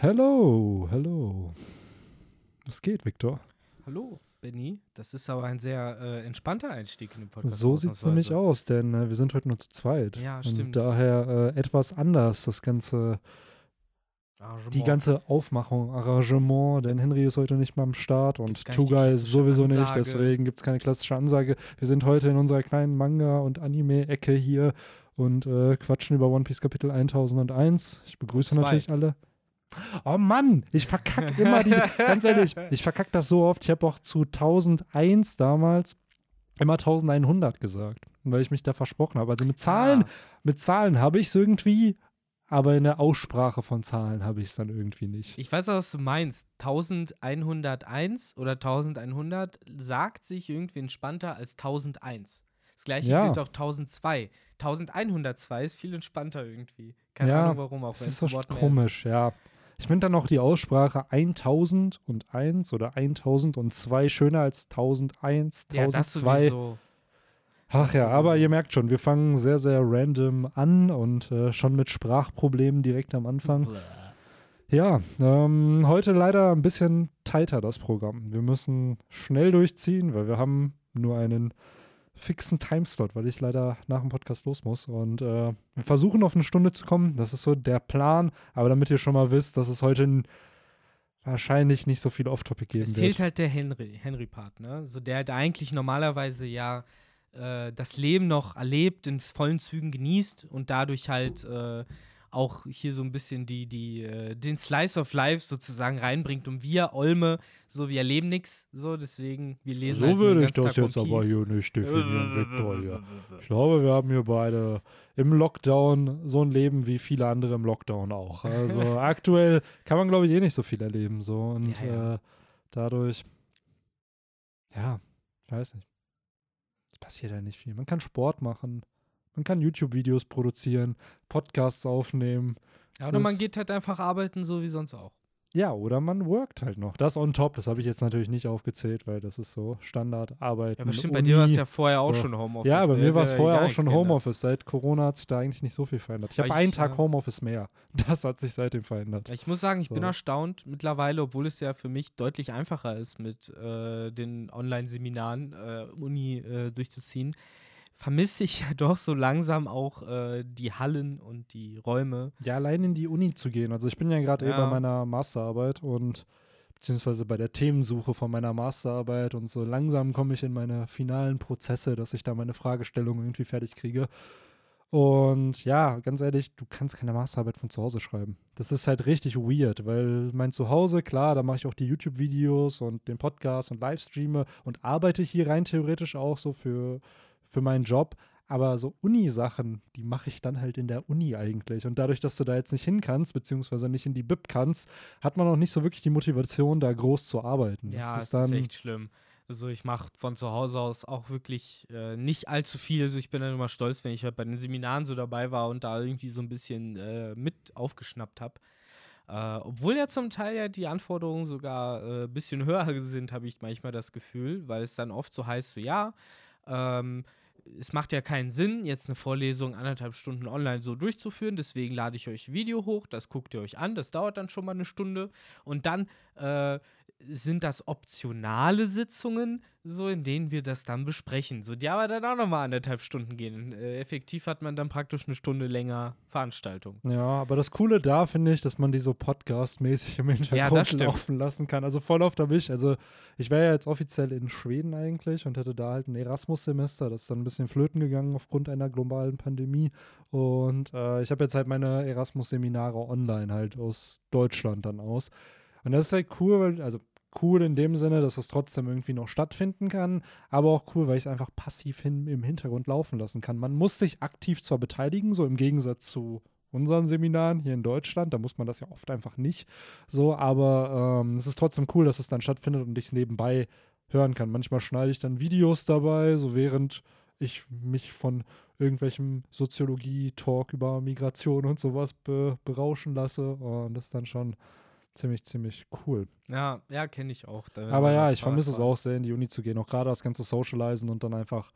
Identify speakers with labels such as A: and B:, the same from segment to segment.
A: Hello, hello. Was geht, Viktor?
B: Hallo, Benny. Das ist aber ein sehr äh, entspannter Einstieg in den Podcast.
A: So sieht es nämlich aus, denn äh, wir sind heute nur zu zweit.
B: Ja,
A: Und
B: stimmt.
A: daher äh, etwas anders, das ganze, die
B: Arrangement.
A: ganze Aufmachung, Arrangement, denn Henry ist heute nicht mal am Start und
B: nicht die
A: Tugai sowieso nicht,
B: Ansage.
A: deswegen gibt es keine klassische Ansage. Wir sind heute in unserer kleinen Manga- und Anime-Ecke hier und äh, quatschen über One Piece Kapitel 1001. Ich begrüße natürlich alle. Oh Mann, ich verkacke immer die, ganz ehrlich, ich verkacke das so oft. Ich habe auch zu 1001 damals immer 1100 gesagt, weil ich mich da versprochen habe. Also mit Zahlen,
B: Ah,
A: mit Zahlen habe ich es irgendwie, aber in der Aussprache von Zahlen habe ich es dann irgendwie nicht.
B: ich weiß, was du meinst. 1101 oder 1100 sagt sich irgendwie entspannter als 1001. Das gleiche
A: Ja.
B: gilt auch 1002. 1102 ist viel entspannter irgendwie. Keine
A: Ja,
B: Ahnung warum, auch
A: Das
B: wenn
A: ist
B: es
A: so
B: Wort
A: komisch, ja. Ich finde dann auch die Aussprache 1001 oder 1002 schöner als 1001,
B: ist. Ja, das
A: 1002. Ach ja, aber ihr merkt schon, wir fangen sehr, sehr random an und äh, schon mit Sprachproblemen direkt am Anfang. Ja, ähm, heute leider ein bisschen tighter das Programm. Wir müssen schnell durchziehen, weil wir haben nur einen fixen Timeslot, weil ich leider nach dem Podcast los muss. Und äh, wir versuchen auf eine Stunde zu kommen. Das ist so der Plan. Aber damit ihr schon mal wisst, dass es heute wahrscheinlich nicht so viel Off-Topic geben
B: Es
A: wird.
B: fehlt halt der Henry, Henry-Part, ne? So der, der eigentlich normalerweise ja äh, das Leben noch erlebt, in vollen Zügen genießt und dadurch halt äh, auch hier so ein bisschen die, die, äh, den Slice of Life sozusagen reinbringt. Und wir, Olme, so, wir erleben nichts, so, deswegen, wir lesen halt
A: so
B: nur
A: würde ich das
B: Tag
A: jetzt aber hier nicht definieren, Victor. Hier. Ich glaube, wir haben hier beide im Lockdown so ein Leben wie viele andere im Lockdown auch. Also aktuell kann man, glaube ich, eh nicht so viel erleben. So. Und
B: Ja, ja.
A: Äh, dadurch, ja, ich weiß nicht. Es passiert ja nicht viel. Man kann Sport machen, man kann YouTube-Videos produzieren, Podcasts aufnehmen.
B: Ja, oder man geht halt einfach arbeiten, so wie sonst auch.
A: Ja, oder man workt halt noch. Das on top, das habe ich jetzt natürlich nicht aufgezählt, weil das ist so Standardarbeit.
B: Ja, aber stimmt, bei dir war es ja vorher auch
A: so.
B: schon Homeoffice.
A: Ja, bei mir war es
B: ja
A: vorher auch schon. Homeoffice. Seit Corona hat sich da eigentlich nicht so viel verändert. Ich habe einen Tag
B: äh,
A: Homeoffice mehr. Das hat sich seitdem verändert.
B: Ich muss sagen, ich bin
A: So.
B: erstaunt mittlerweile, obwohl es ja für mich deutlich einfacher ist, mit äh, den Online-Seminaren äh, Uni äh, durchzuziehen, vermisse ich ja doch so langsam auch äh, die Hallen und die Räume.
A: Ja, allein in die Uni zu gehen. Also ich bin ja gerade eh
B: Ja.
A: bei meiner Masterarbeit und beziehungsweise bei der Themensuche von meiner Masterarbeit und so langsam komme ich in meine finalen Prozesse, dass ich da meine Fragestellung irgendwie fertig kriege. Und ja, ganz ehrlich, du kannst keine Masterarbeit von zu Hause schreiben. Das ist halt richtig weird, weil mein Zuhause, klar, da mache ich auch die YouTube-Videos und den Podcast und Livestreame und arbeite hier rein theoretisch auch so für, für meinen Job. Aber so Uni-Sachen, die mache ich dann halt in der Uni eigentlich. Und dadurch, dass du da jetzt nicht hin kannst, beziehungsweise nicht in die Bib kannst, hat man auch nicht so wirklich die Motivation, da groß zu arbeiten.
B: Ja,
A: das
B: es ist echt schlimm. Also ich mache von zu Hause aus auch wirklich äh, nicht allzu viel. Also ich bin dann immer stolz, wenn ich halt bei den Seminaren so dabei war und da irgendwie so ein bisschen äh, mit aufgeschnappt habe. Äh, obwohl ja zum Teil ja die Anforderungen sogar ein äh, bisschen höher sind, habe ich manchmal das Gefühl, weil es dann oft so heißt, so ja, ähm, es macht ja keinen Sinn, jetzt eine Vorlesung anderthalb Stunden online so durchzuführen. Deswegen lade ich euch ein Video hoch, das guckt ihr euch an, das dauert dann schon mal eine Stunde. Und dann äh, sind das optionale Sitzungen, so in denen wir das dann besprechen. So, die aber dann auch nochmal anderthalb Stunden gehen. Äh, effektiv hat man dann praktisch eine Stunde länger Veranstaltung.
A: Ja, aber das Coole da finde ich, dass man die so Podcast-mäßig im Hintergrund
B: stimmt.
A: laufen lassen kann. Also voll auf der mich. Also ich wäre ja jetzt offiziell in Schweden eigentlich und hätte da halt ein Erasmus-Semester. Das ist dann ein bisschen flöten gegangen aufgrund einer globalen Pandemie. Und äh, ich habe jetzt halt meine Erasmus-Seminare online halt aus Deutschland dann aus. Und das ist halt cool, weil, also cool in dem Sinne, dass es trotzdem irgendwie noch stattfinden kann, aber auch cool, weil ich es einfach passiv hin, im Hintergrund laufen lassen kann. Man muss sich aktiv zwar beteiligen, so im Gegensatz zu unseren Seminaren hier in Deutschland, da muss man das ja oft einfach nicht so, aber ähm, es ist trotzdem cool, dass es dann stattfindet und ich es nebenbei hören kann. Manchmal schneide ich dann Videos dabei, so während ich mich von irgendwelchem Soziologie-Talk über Migration und sowas be berauschen lasse und das ist dann schon ziemlich, ziemlich cool.
B: Ja, ja, kenne ich auch.
A: Aber ja, ich vermisse es auch sehr, in die Uni zu gehen. Auch gerade das ganze Socializen und dann einfach,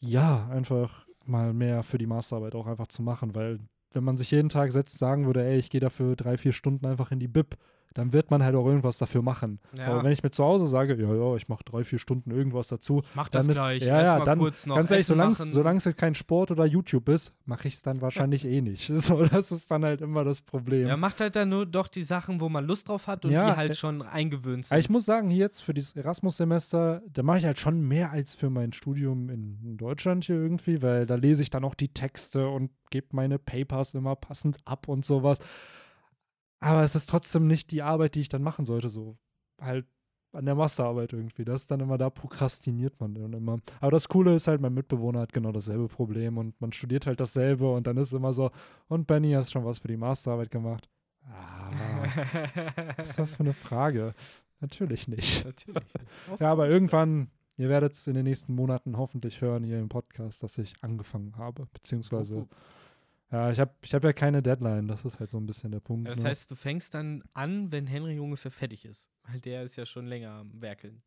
A: ja, einfach mal mehr für die Masterarbeit auch einfach zu machen, weil wenn man sich jeden Tag setzt, sagen würde, ey, ich gehe dafür drei, vier Stunden einfach in die Bib, dann wird man halt auch irgendwas dafür machen.
B: Ja.
A: Aber wenn ich mir zu Hause sage, ja, ja, ich mache drei, vier Stunden irgendwas dazu,
B: Mach
A: dann
B: das
A: ist,
B: gleich.
A: ja,
B: erst
A: ja,
B: mal
A: dann,
B: kurz noch
A: ganz ehrlich, solange es kein Sport oder YouTube ist, mache ich es dann wahrscheinlich eh nicht. So, das ist dann halt immer das Problem.
B: Ja, macht halt dann nur doch die Sachen, wo man Lust drauf hat und
A: Ja,
B: die halt
A: äh,
B: schon eingewöhnt sind.
A: ich muss sagen, hier jetzt für dieses Erasmus-Semester, da mache ich halt schon mehr als für mein Studium in, in Deutschland hier irgendwie, weil da lese ich dann auch die Texte und gebe meine Papers immer passend ab und sowas. Aber es ist trotzdem nicht die Arbeit, die ich dann machen sollte, so halt an der Masterarbeit irgendwie. Das ist dann immer, da prokrastiniert man dann immer. Aber das Coole ist halt, mein Mitbewohner hat genau dasselbe Problem und man studiert halt dasselbe und dann ist immer so, und Benny, hast schon was für die Masterarbeit gemacht? Ah, was ist das für eine Frage? Natürlich nicht.
B: Natürlich.
A: Ja, aber irgendwann, ihr werdet es in den nächsten Monaten hoffentlich hören hier im Podcast, dass ich angefangen habe. Beziehungsweise, ja, ich habe ich hab ja keine Deadline, das ist halt so ein bisschen der Punkt.
B: Das
A: ne?
B: heißt, du fängst dann an, wenn Henry ungefähr fertig ist. Weil der ist ja schon länger am Werkeln.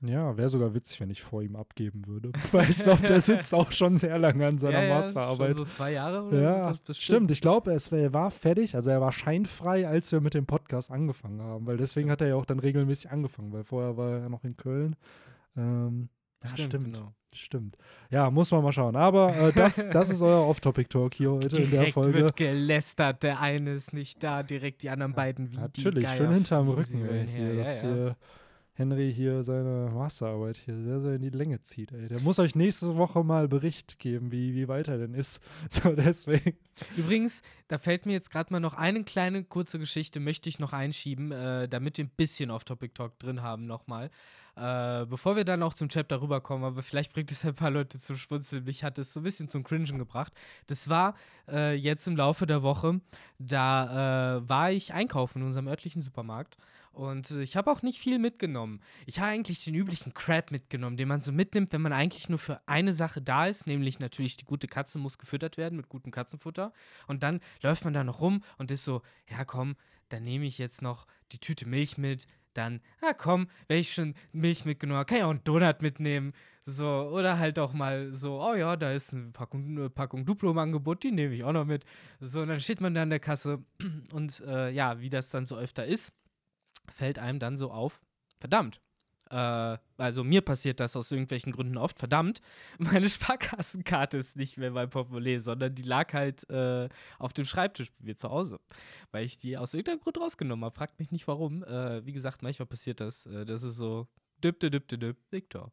A: ja, wäre sogar witzig, wenn ich vor ihm abgeben würde. Weil ich glaube, der sitzt auch schon sehr lange an seiner
B: ja, ja,
A: Masterarbeit.
B: So zwei Jahre oder
A: Ja,
B: so? Das
A: stimmt. Ich glaube, er war fertig, also er war scheinfrei, als wir mit dem Podcast angefangen haben, weil deswegen hat er ja auch dann regelmäßig angefangen, weil vorher war er noch in Köln. Ähm, ja, stimmt.
B: Genau.
A: Stimmt. Ja, muss man mal schauen. Aber äh, das, das ist euer Off-Topic-Talk hier heute in der
B: Direkt
A: Folge.
B: wird gelästert, der eine ist nicht da, direkt die anderen beiden wie
A: Natürlich, schön hinterm Rücken, ey, hier,
B: her.
A: dass
B: ja, ja.
A: hier Henry hier seine Masterarbeit hier sehr, sehr in die Länge zieht. Ey. Der muss euch nächste Woche mal Bericht geben, wie, wie weit er denn ist. So, deswegen.
B: Übrigens, da fällt mir jetzt gerade mal noch eine kleine kurze Geschichte, möchte ich noch einschieben, äh, damit wir ein bisschen Off-Topic-Talk drin haben nochmal. Äh, bevor wir dann auch zum Chapter rüberkommen, aber vielleicht bringt es ein paar Leute zum Schmunzeln. Mich hat es so ein bisschen zum Cringen gebracht. Das war äh, jetzt im Laufe der Woche, da äh, war ich einkaufen in unserem örtlichen Supermarkt und ich habe auch nicht viel mitgenommen. Ich habe eigentlich den üblichen Crap mitgenommen, den man so mitnimmt, wenn man eigentlich nur für eine Sache da ist, nämlich natürlich die gute Katze muss gefüttert werden mit gutem Katzenfutter. Und dann läuft man da noch rum und ist so, ja komm, dann nehme ich jetzt noch die Tüte Milch mit. Dann, ja komm, wenn ich schon Milch mitgenommen habe, kann ich auch einen Donut mitnehmen. So, oder halt auch mal so, oh ja, da ist eine Packung, eine Packung Duplo im Angebot, die nehme ich auch noch mit. So, und dann steht man da an der Kasse und äh, ja, wie das dann so öfter ist, fällt einem dann so auf, verdammt. Äh, also mir passiert das aus irgendwelchen Gründen oft, verdammt, meine Sparkassenkarte ist nicht mehr mein Portemonnaie, sondern die lag halt äh, auf dem Schreibtisch bei mir zu Hause, weil ich die aus irgendeinem Grund rausgenommen habe. Fragt mich nicht warum. Äh, wie gesagt, manchmal passiert das. Äh, das ist so, düpp, düpp, düpp, düpp, Victor.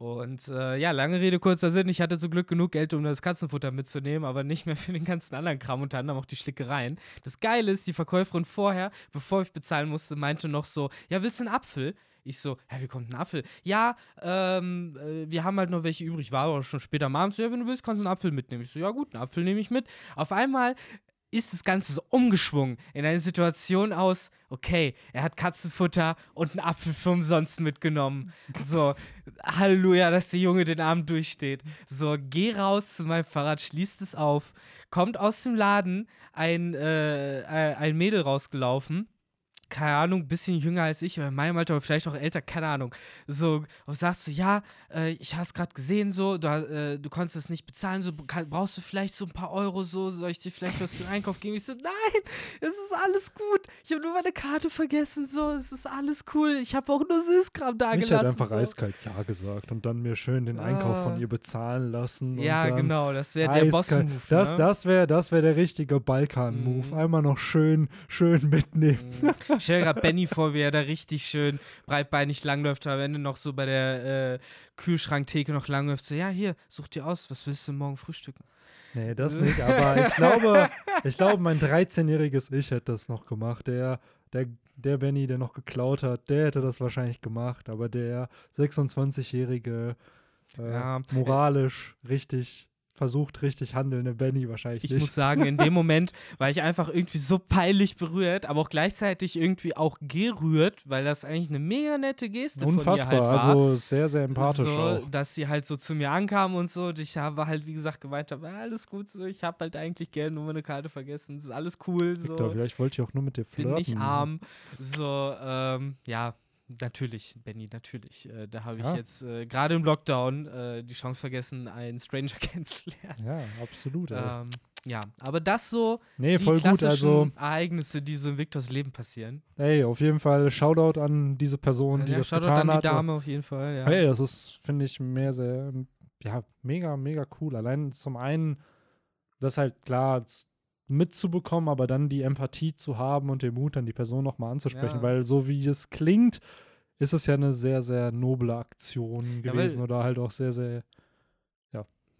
B: Und äh, ja, lange Rede, kurzer Sinn. Ich hatte zum Glück genug Geld, um das Katzenfutter mitzunehmen, aber nicht mehr für den ganzen anderen Kram, unter anderem auch die Schlickereien. Das Geile ist, die Verkäuferin vorher, bevor ich bezahlen musste, meinte noch so: Ja, willst du einen Apfel? Ich so, ja, wie kommt ein Apfel? Ja, ähm, äh, wir haben halt noch welche übrig. War aber schon später am Abend. So, ja, wenn du willst, kannst du einen Apfel mitnehmen. Ich so, ja, gut, einen Apfel nehme ich mit. Auf einmal ist das Ganze so umgeschwungen in eine Situation aus, okay, er hat Katzenfutter und einen Apfel für umsonst mitgenommen. So, Halleluja, dass der Junge den Abend durchsteht. So, geh raus zu meinem Fahrrad, schließt es auf, kommt aus dem Laden ein, äh, ein Mädel rausgelaufen. Keine Ahnung, bisschen jünger als ich oder in meinem Alter, aber vielleicht auch älter, keine Ahnung. So, und sagst so, ja, äh, ich hab's gerade gesehen, so, du, äh, du konntest es nicht bezahlen, so, kann, brauchst du vielleicht so ein paar Euro, so, soll ich dir vielleicht was für den Einkauf geben? Ich so, nein, es ist alles gut. Ich habe nur meine Karte vergessen, so, es ist alles cool. Ich habe auch nur Süßkram da
A: Ich
B: gelassen.
A: hätte einfach
B: so.
A: eiskalt Ja gesagt und dann mir schön den Einkauf von
B: Ah.
A: ihr bezahlen lassen.
B: Ja,
A: dann
B: genau, das wäre der Boss-Move.
A: Das,
B: ne?
A: das wäre das wär der richtige Balkan-Move.
B: Mhm.
A: Einmal noch schön, schön mitnehmen.
B: Ich stelle gerade Benny vor, wie er da richtig schön breitbeinig langläuft, am Ende noch so bei der äh, Kühlschranktheke noch langläuft. So, ja, hier, such dir aus, was willst du morgen frühstücken?
A: Nee, das nicht. Aber ich glaube, ich glaube, mein 13-jähriges Ich hätte das noch gemacht. Der, der, der Benny, der noch geklaut hat, der hätte das wahrscheinlich gemacht. Aber der 26-jährige, äh,
B: Ja.
A: moralisch richtig versucht, richtig handelnde Benny wahrscheinlich
B: Ich
A: nicht.
B: muss sagen, in dem Moment war ich einfach irgendwie so peinlich berührt, aber auch gleichzeitig irgendwie auch gerührt, weil das eigentlich eine mega nette Geste
A: Unfassbar.
B: von ihr halt war.
A: Also sehr, sehr empathisch
B: so,
A: auch.
B: dass sie halt so zu mir ankam und so. Und ich habe halt, wie gesagt, gemeint, habe, alles gut so. Ich habe halt eigentlich gerne nur meine Karte vergessen. Es ist alles cool. So.
A: Victor, vielleicht wollte ich auch nur mit dir
B: bin
A: flirten.
B: nicht arm. So, ähm, ja, natürlich, Benny, natürlich. Äh, da habe ich
A: Ja.
B: jetzt äh, gerade im Lockdown äh, die Chance vergessen, einen Stranger kennenzulernen.
A: Ja, absolut.
B: Ähm, ja, aber das so
A: nee,
B: die
A: voll gut.
B: klassischen
A: Also,
B: Ereignisse, die so in Viktors Leben passieren.
A: ey, auf jeden Fall Shoutout an diese Person, die
B: ja,
A: das
B: Shoutout
A: getan
B: an die
A: hat.
B: Dame auf jeden Fall. Ja.
A: Hey, das ist, finde ich, mehr sehr, ja, mega, mega cool. Allein zum einen, das halt klar mitzubekommen, aber dann die Empathie zu haben und den Mut, dann die Person nochmal anzusprechen,
B: Ja.
A: weil so wie es klingt, ist es ja eine sehr, sehr noble Aktion
B: Ja,
A: gewesen oder halt auch sehr, sehr,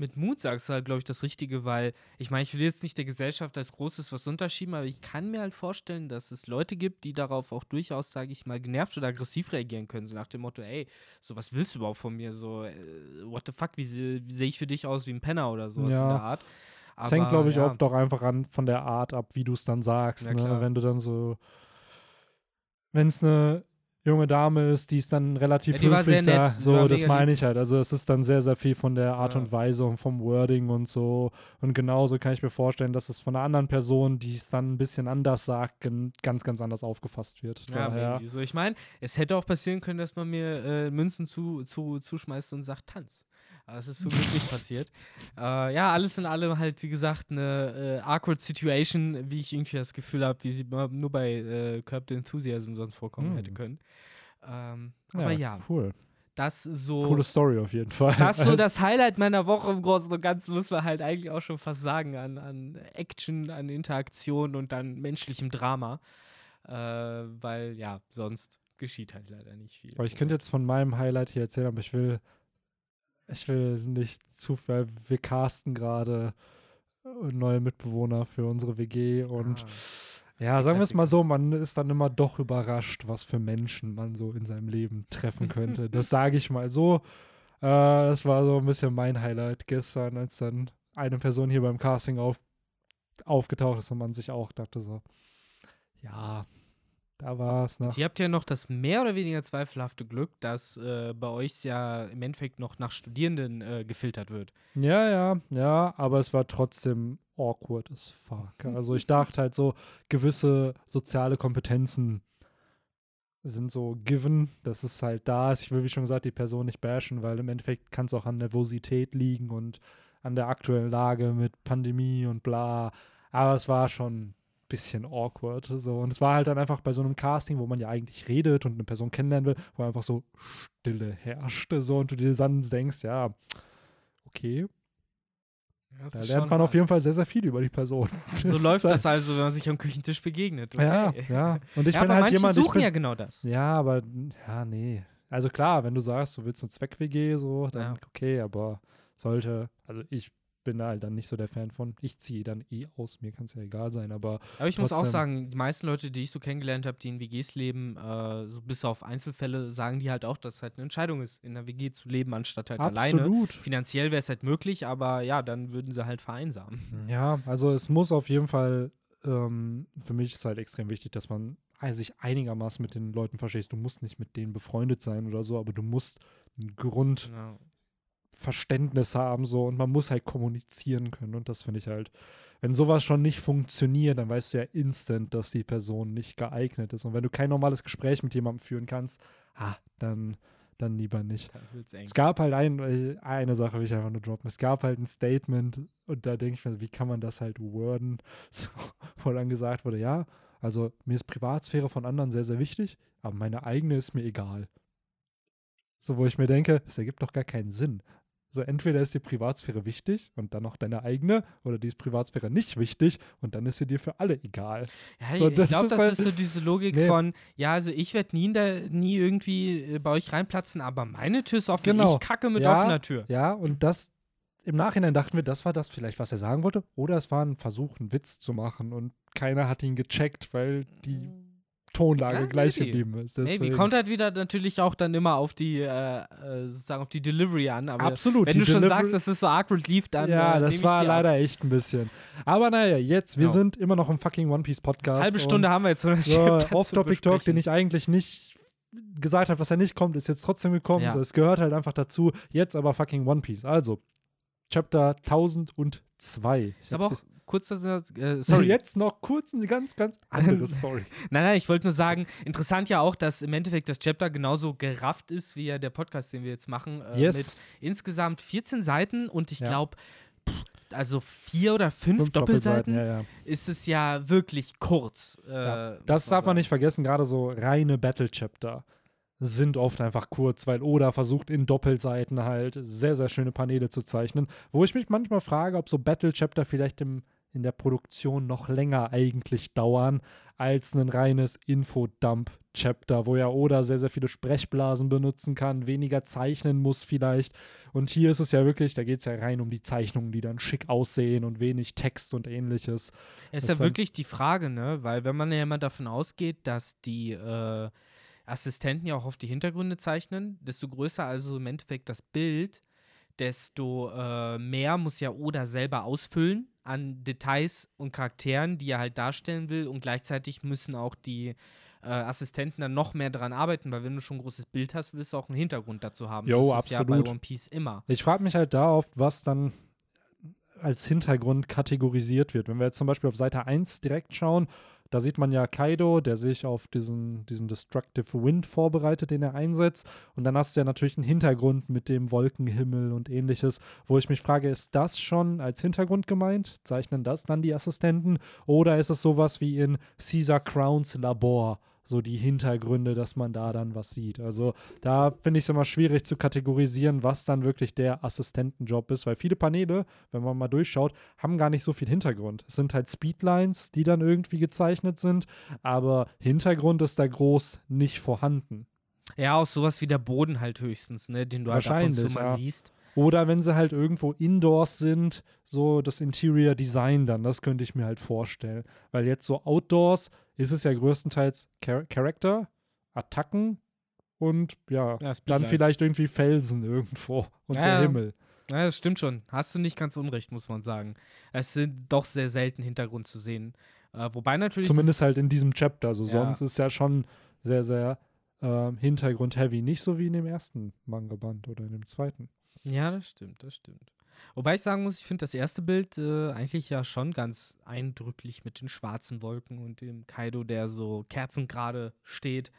B: mit Mut sagst du halt, glaube ich, das Richtige, weil ich meine, ich will jetzt nicht der Gesellschaft als Großes was unterschieben, aber ich kann mir halt vorstellen, dass es Leute gibt, die darauf auch durchaus, sage ich mal, genervt oder aggressiv reagieren können. So nach dem Motto, ey, so was willst du überhaupt von mir? So, äh, what the fuck, wie, wie sehe ich für dich aus wie ein Penner oder sowas
A: Ja.
B: in der Art.
A: Es hängt, glaube ich,
B: ja,
A: oft auch einfach an von der Art ab, wie du es dann sagst.
B: Ja,
A: ne? Wenn du dann so, wenn es eine junge Dame ist, die ist dann relativ
B: Ja,
A: höflich,
B: sehr nett.
A: sagt, so, das meine ich halt. Also es ist dann sehr, sehr viel von der Art
B: Ja.
A: und Weise und vom Wording und so. Und genauso kann ich mir vorstellen, dass es von einer anderen Person, die es dann ein bisschen anders sagt, ganz, ganz anders aufgefasst wird.
B: Ja, so, ich meine, es hätte auch passieren können, dass man mir äh, Münzen zu, zu, zuschmeißt und sagt, tanz. Es ist Glück nicht passiert. Äh, ja, alles in allem halt, wie gesagt, eine äh, awkward Situation, wie ich irgendwie das Gefühl habe, wie sie nur bei äh, Curb the Enthusiasm sonst vorkommen
A: Hm.
B: hätte können. Ähm, aber ja,
A: Cool.
B: das so.
A: Coole Story auf jeden Fall.
B: Das ist so das Highlight meiner Woche im Großen und Ganzen, muss man halt eigentlich auch schon fast sagen, an, an Action, an Interaktion und an menschlichem Drama. Äh, weil, ja, sonst geschieht halt leider nicht viel.
A: Aber ich könnte jetzt von meinem Highlight hier erzählen, aber ich will, ich will nicht zu, weil wir casten gerade äh, neue Mitbewohner für unsere WG und
B: Ah.
A: ja, sagen wir es mal so, man ist dann immer doch überrascht, was für Menschen man so in seinem Leben treffen könnte. das sage ich mal so. Äh, das war so ein bisschen mein Highlight gestern, als dann eine Person hier beim Casting auf, aufgetaucht ist und man sich auch dachte so, ja, da war es, ne?
B: Ihr habt ja noch das mehr oder weniger zweifelhafte Glück, dass äh, bei euch ja im Endeffekt noch nach Studierenden äh, gefiltert wird.
A: Ja, ja, ja, aber es war trotzdem awkward as fuck. Also ich dachte halt so, gewisse soziale Kompetenzen sind so given, dass es halt da ist. Ich will, wie schon gesagt, die Person nicht bashen, weil im Endeffekt kann es auch an Nervosität liegen und an der aktuellen Lage mit Pandemie und bla. Aber es war schon bisschen awkward. So. Und es war halt dann einfach bei so einem Casting, wo man ja eigentlich redet und eine Person kennenlernen will, wo einfach so Stille herrschte. So, und du dir dann denkst, ja, okay, da lernt man auf jeden Fall sehr, sehr viel über die Person.
B: So läuft das also, wenn man sich am Küchentisch begegnet.
A: Ja,
B: Okay.
A: ja. Und ich
B: ja,
A: bin halt jemand, ich
B: suchen
A: bin,
B: ja genau das.
A: Ja, aber ja, nee. Also klar, wenn du sagst, du willst eine Zweck-WG, so, dann
B: Ja.
A: okay, aber sollte, also ich bin da halt dann nicht so der Fan von. Ich ziehe dann eh aus, mir kann es ja egal sein, aber
B: Aber ich muss auch
A: Trotzdem.
B: sagen, die meisten Leute, die ich so kennengelernt habe, die in WGs leben, äh, so bis auf Einzelfälle, sagen die halt auch, dass es halt eine Entscheidung ist, in einer WG zu leben, anstatt halt alleine.
A: absolut.
B: Finanziell wäre es halt möglich, aber ja, dann würden sie halt vereinsamen.
A: Ja, also es muss auf jeden Fall, ähm, für mich ist halt extrem wichtig, dass man sich einigermaßen mit den Leuten versteht. Du musst nicht mit denen befreundet sein oder so, aber du musst einen Grund
B: Ja.
A: Verständnis haben so und man muss halt kommunizieren können und das finde ich halt, wenn sowas schon nicht funktioniert, dann weißt du ja instant, dass die Person nicht geeignet ist und wenn du kein normales Gespräch mit jemandem führen kannst, ah, dann dann lieber nicht. Es gab halt ein, äh, eine Sache, will ich einfach nur droppen. Es gab halt ein Statement und da denke ich mir, wie kann man das halt worden, so, wo dann gesagt wurde, ja, also mir ist Privatsphäre von anderen sehr, sehr wichtig, aber meine eigene ist mir egal. So, wo ich mir denke, das ergibt doch gar keinen Sinn. So, entweder ist die Privatsphäre wichtig und dann noch deine eigene, oder die ist Privatsphäre nicht wichtig und dann ist sie dir für alle egal.
B: Ja,
A: So,
B: ich
A: das
B: glaube,
A: ist
B: das
A: halt-
B: ist so diese Logik
A: Nee.
B: von, ja, also ich werde nie, in der, nie irgendwie äh, bei euch reinplatzen, aber meine Tür ist offen,
A: Genau.
B: ich kacke mit
A: Ja,
B: offener Tür.
A: Ja, und das im Nachhinein dachten wir, das war das vielleicht, was er sagen wollte, oder es war ein Versuch, einen Witz zu machen und keiner hat ihn gecheckt, weil die Tonlage
B: Ja,
A: gleich
B: maybe.
A: geblieben ist.
B: Maybe.
A: Deswegen-
B: Kommt halt wieder natürlich auch dann immer auf die, äh, äh, sozusagen auf die Delivery an, aber
A: Absolut.
B: wenn du schon
A: Delivery-
B: sagst, dass es so awkward lief, dann
A: ja,
B: äh,
A: das war
B: dir ab.
A: leider echt ein bisschen. Aber naja, jetzt, wir
B: Ja.
A: sind immer noch im fucking One Piece Podcast.
B: Halbe Stunde haben wir jetzt. das
A: So, Off-Topic-Talk, den ich eigentlich nicht gesagt habe, was er nicht kommt, ist jetzt trotzdem gekommen.
B: Ja.
A: So, es gehört halt einfach dazu. Jetzt aber fucking One Piece. Also, Chapter 1002. Ich
B: Ist aber auch kurz, äh, sorry.
A: Jetzt noch kurz eine ganz, ganz andere Story.
B: nein, nein, ich wollte nur sagen, interessant ja auch, dass im Endeffekt das Chapter genauso gerafft ist, wie ja der Podcast, den wir jetzt machen.
A: Äh, yes. Mit
B: insgesamt 14 Seiten und ich glaube, also vier oder fünf, fünf Doppelseiten, Doppelseiten ja, ja. ist es ja wirklich kurz. Äh,
A: ja, das darf man nicht vergessen, gerade so reine Battle-Chapter sind oft einfach kurz, weil Oda versucht in Doppelseiten halt sehr, sehr schöne Paneele zu zeichnen, wo ich mich manchmal frage, ob so Battle-Chapter vielleicht im, in der Produktion noch länger eigentlich dauern als ein reines Infodump-Chapter, wo ja Oda sehr, sehr viele Sprechblasen benutzen kann, weniger zeichnen muss vielleicht. Und hier ist es ja wirklich, da geht es ja rein um die Zeichnungen, die dann schick aussehen und wenig Text und ähnliches.
B: Es ist ja wirklich die Frage, ne? Weil wenn man ja immer davon ausgeht, dass die äh, Assistenten ja auch auf die Hintergründe zeichnen, desto größer also im Endeffekt das Bild, desto äh, mehr muss ja Oda selber ausfüllen an Details und Charakteren, die er halt darstellen will. Und gleichzeitig müssen auch die äh, Assistenten dann noch mehr daran arbeiten, weil wenn du schon ein großes Bild hast, willst du auch einen Hintergrund dazu haben.
A: Jo, das absolut. ist ja
B: bei One Piece immer.
A: Ich frage mich halt darauf, was dann als Hintergrund kategorisiert wird. Wenn wir jetzt zum Beispiel auf Seite 1 direkt schauen, da sieht man ja Kaido, der sich auf diesen, diesen Destructive Wind vorbereitet, den er einsetzt. Und dann hast du ja natürlich einen Hintergrund mit dem Wolkenhimmel und ähnliches, wo ich mich frage, ist das schon als Hintergrund gemeint? Zeichnen das dann die Assistenten? Oder ist es sowas wie in Caesar Crowns Labor? So die Hintergründe, dass man da dann was sieht. Also da finde ich es immer schwierig zu kategorisieren, was dann wirklich der Assistentenjob ist, weil viele Paneele, wenn man mal durchschaut, haben gar nicht so viel Hintergrund. Es sind halt Speedlines, die dann irgendwie gezeichnet sind, aber Hintergrund ist da groß nicht vorhanden.
B: Ja, auch sowas wie der Boden halt höchstens, ne, den du halt ab und zu mal ja. siehst.
A: Oder wenn sie halt irgendwo indoors sind, so das Interior Design dann, das könnte ich mir halt vorstellen. Weil jetzt so outdoors ist es ja größtenteils Char Character, Attacken und ja, ja dann vielleicht irgendwie Felsen irgendwo und ja, der Himmel.
B: Ja, das stimmt schon. Hast du nicht ganz unrecht, muss man sagen. Es sind doch sehr selten Hintergrund zu sehen. Äh, wobei natürlich.
A: Zumindest halt in diesem Chapter. Also ja. sonst ist ja schon sehr, sehr äh, Hintergrund-heavy. Nicht so wie in dem ersten Manga-Band oder in dem zweiten.
B: Ja, das stimmt, das stimmt. Wobei ich sagen muss, ich finde das erste Bild äh, eigentlich ja schon ganz eindrücklich mit den schwarzen Wolken und dem Kaido, der so kerzengerade steht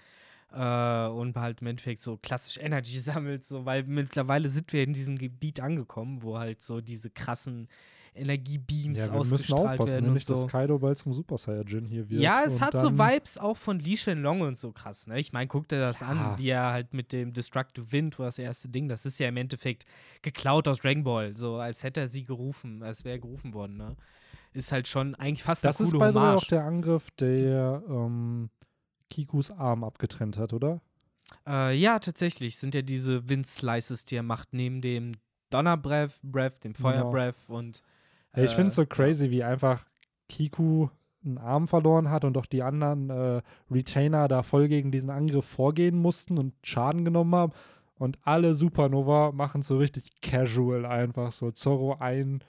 B: äh, und halt im Endeffekt so klassisch Energy sammelt, so, weil mittlerweile sind wir in diesem Gebiet angekommen, wo halt so diese krassen Energiebeams ja, wir müssen aufpassen, werden nämlich, so. dass
A: Kaido bald zum Super Saiyajin hier wird.
B: Ja, es hat so Vibes auch von Li Shenlong und so krass, ne? Ich meine, guck dir das ja. an, wie er halt mit dem Destructive Wind war das erste Ding, das ist ja im Endeffekt geklaut aus Dragon Ball, so als hätte er sie gerufen, als wäre er gerufen worden, ne? Ist halt schon eigentlich fast
A: das
B: ist bei
A: auch der Angriff, der ähm, Kikus Arm abgetrennt hat, oder?
B: Äh, ja, tatsächlich. Sind ja diese Wind Slices, die er macht, neben dem Donner Breath, dem Feuer Breath ja. und
A: ja, ich finde es so äh, crazy, wie einfach Kiku einen Arm verloren hat und auch die anderen äh, Retainer da voll gegen diesen Angriff vorgehen mussten und Schaden genommen haben. Und alle Supernova machen so richtig casual einfach so. Zorro ein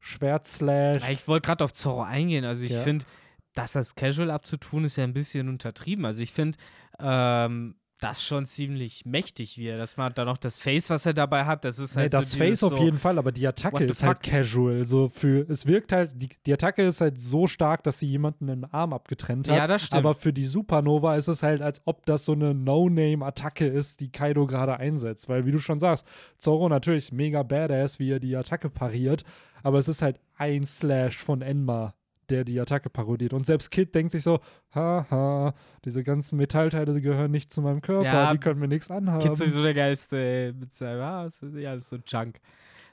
A: Schwertslash.
B: Ich wollte gerade auf Zorro eingehen. Also ich ja. finde, das als casual abzutun, ist ja ein bisschen untertrieben. Also ich finde, ähm, das schon ziemlich mächtig, wie er das macht. Dann noch das Face, was er dabei hat, das ist halt.
A: Nee, das
B: so
A: Face auf
B: so,
A: jeden Fall, aber die Attacke ist halt casual. So für, es wirkt halt, die, die Attacke ist halt so stark, dass sie jemanden einen Arm abgetrennt hat.
B: Ja, das stimmt.
A: Aber für die Supernova ist es halt, als ob das so eine No-Name-Attacke ist, die Kaido gerade einsetzt. Weil, wie du schon sagst, Zoro natürlich mega badass, wie er die Attacke pariert, aber es ist halt ein Slash von Enma der die Attacke parodiert. Und selbst Kid denkt sich so, haha, diese ganzen Metallteile die gehören nicht zu meinem Körper, ja, die können mir nichts anhaben.
B: Kid ist sowieso der Geiste, ey, mit seinem, ah, ja, das ist so ein Junk.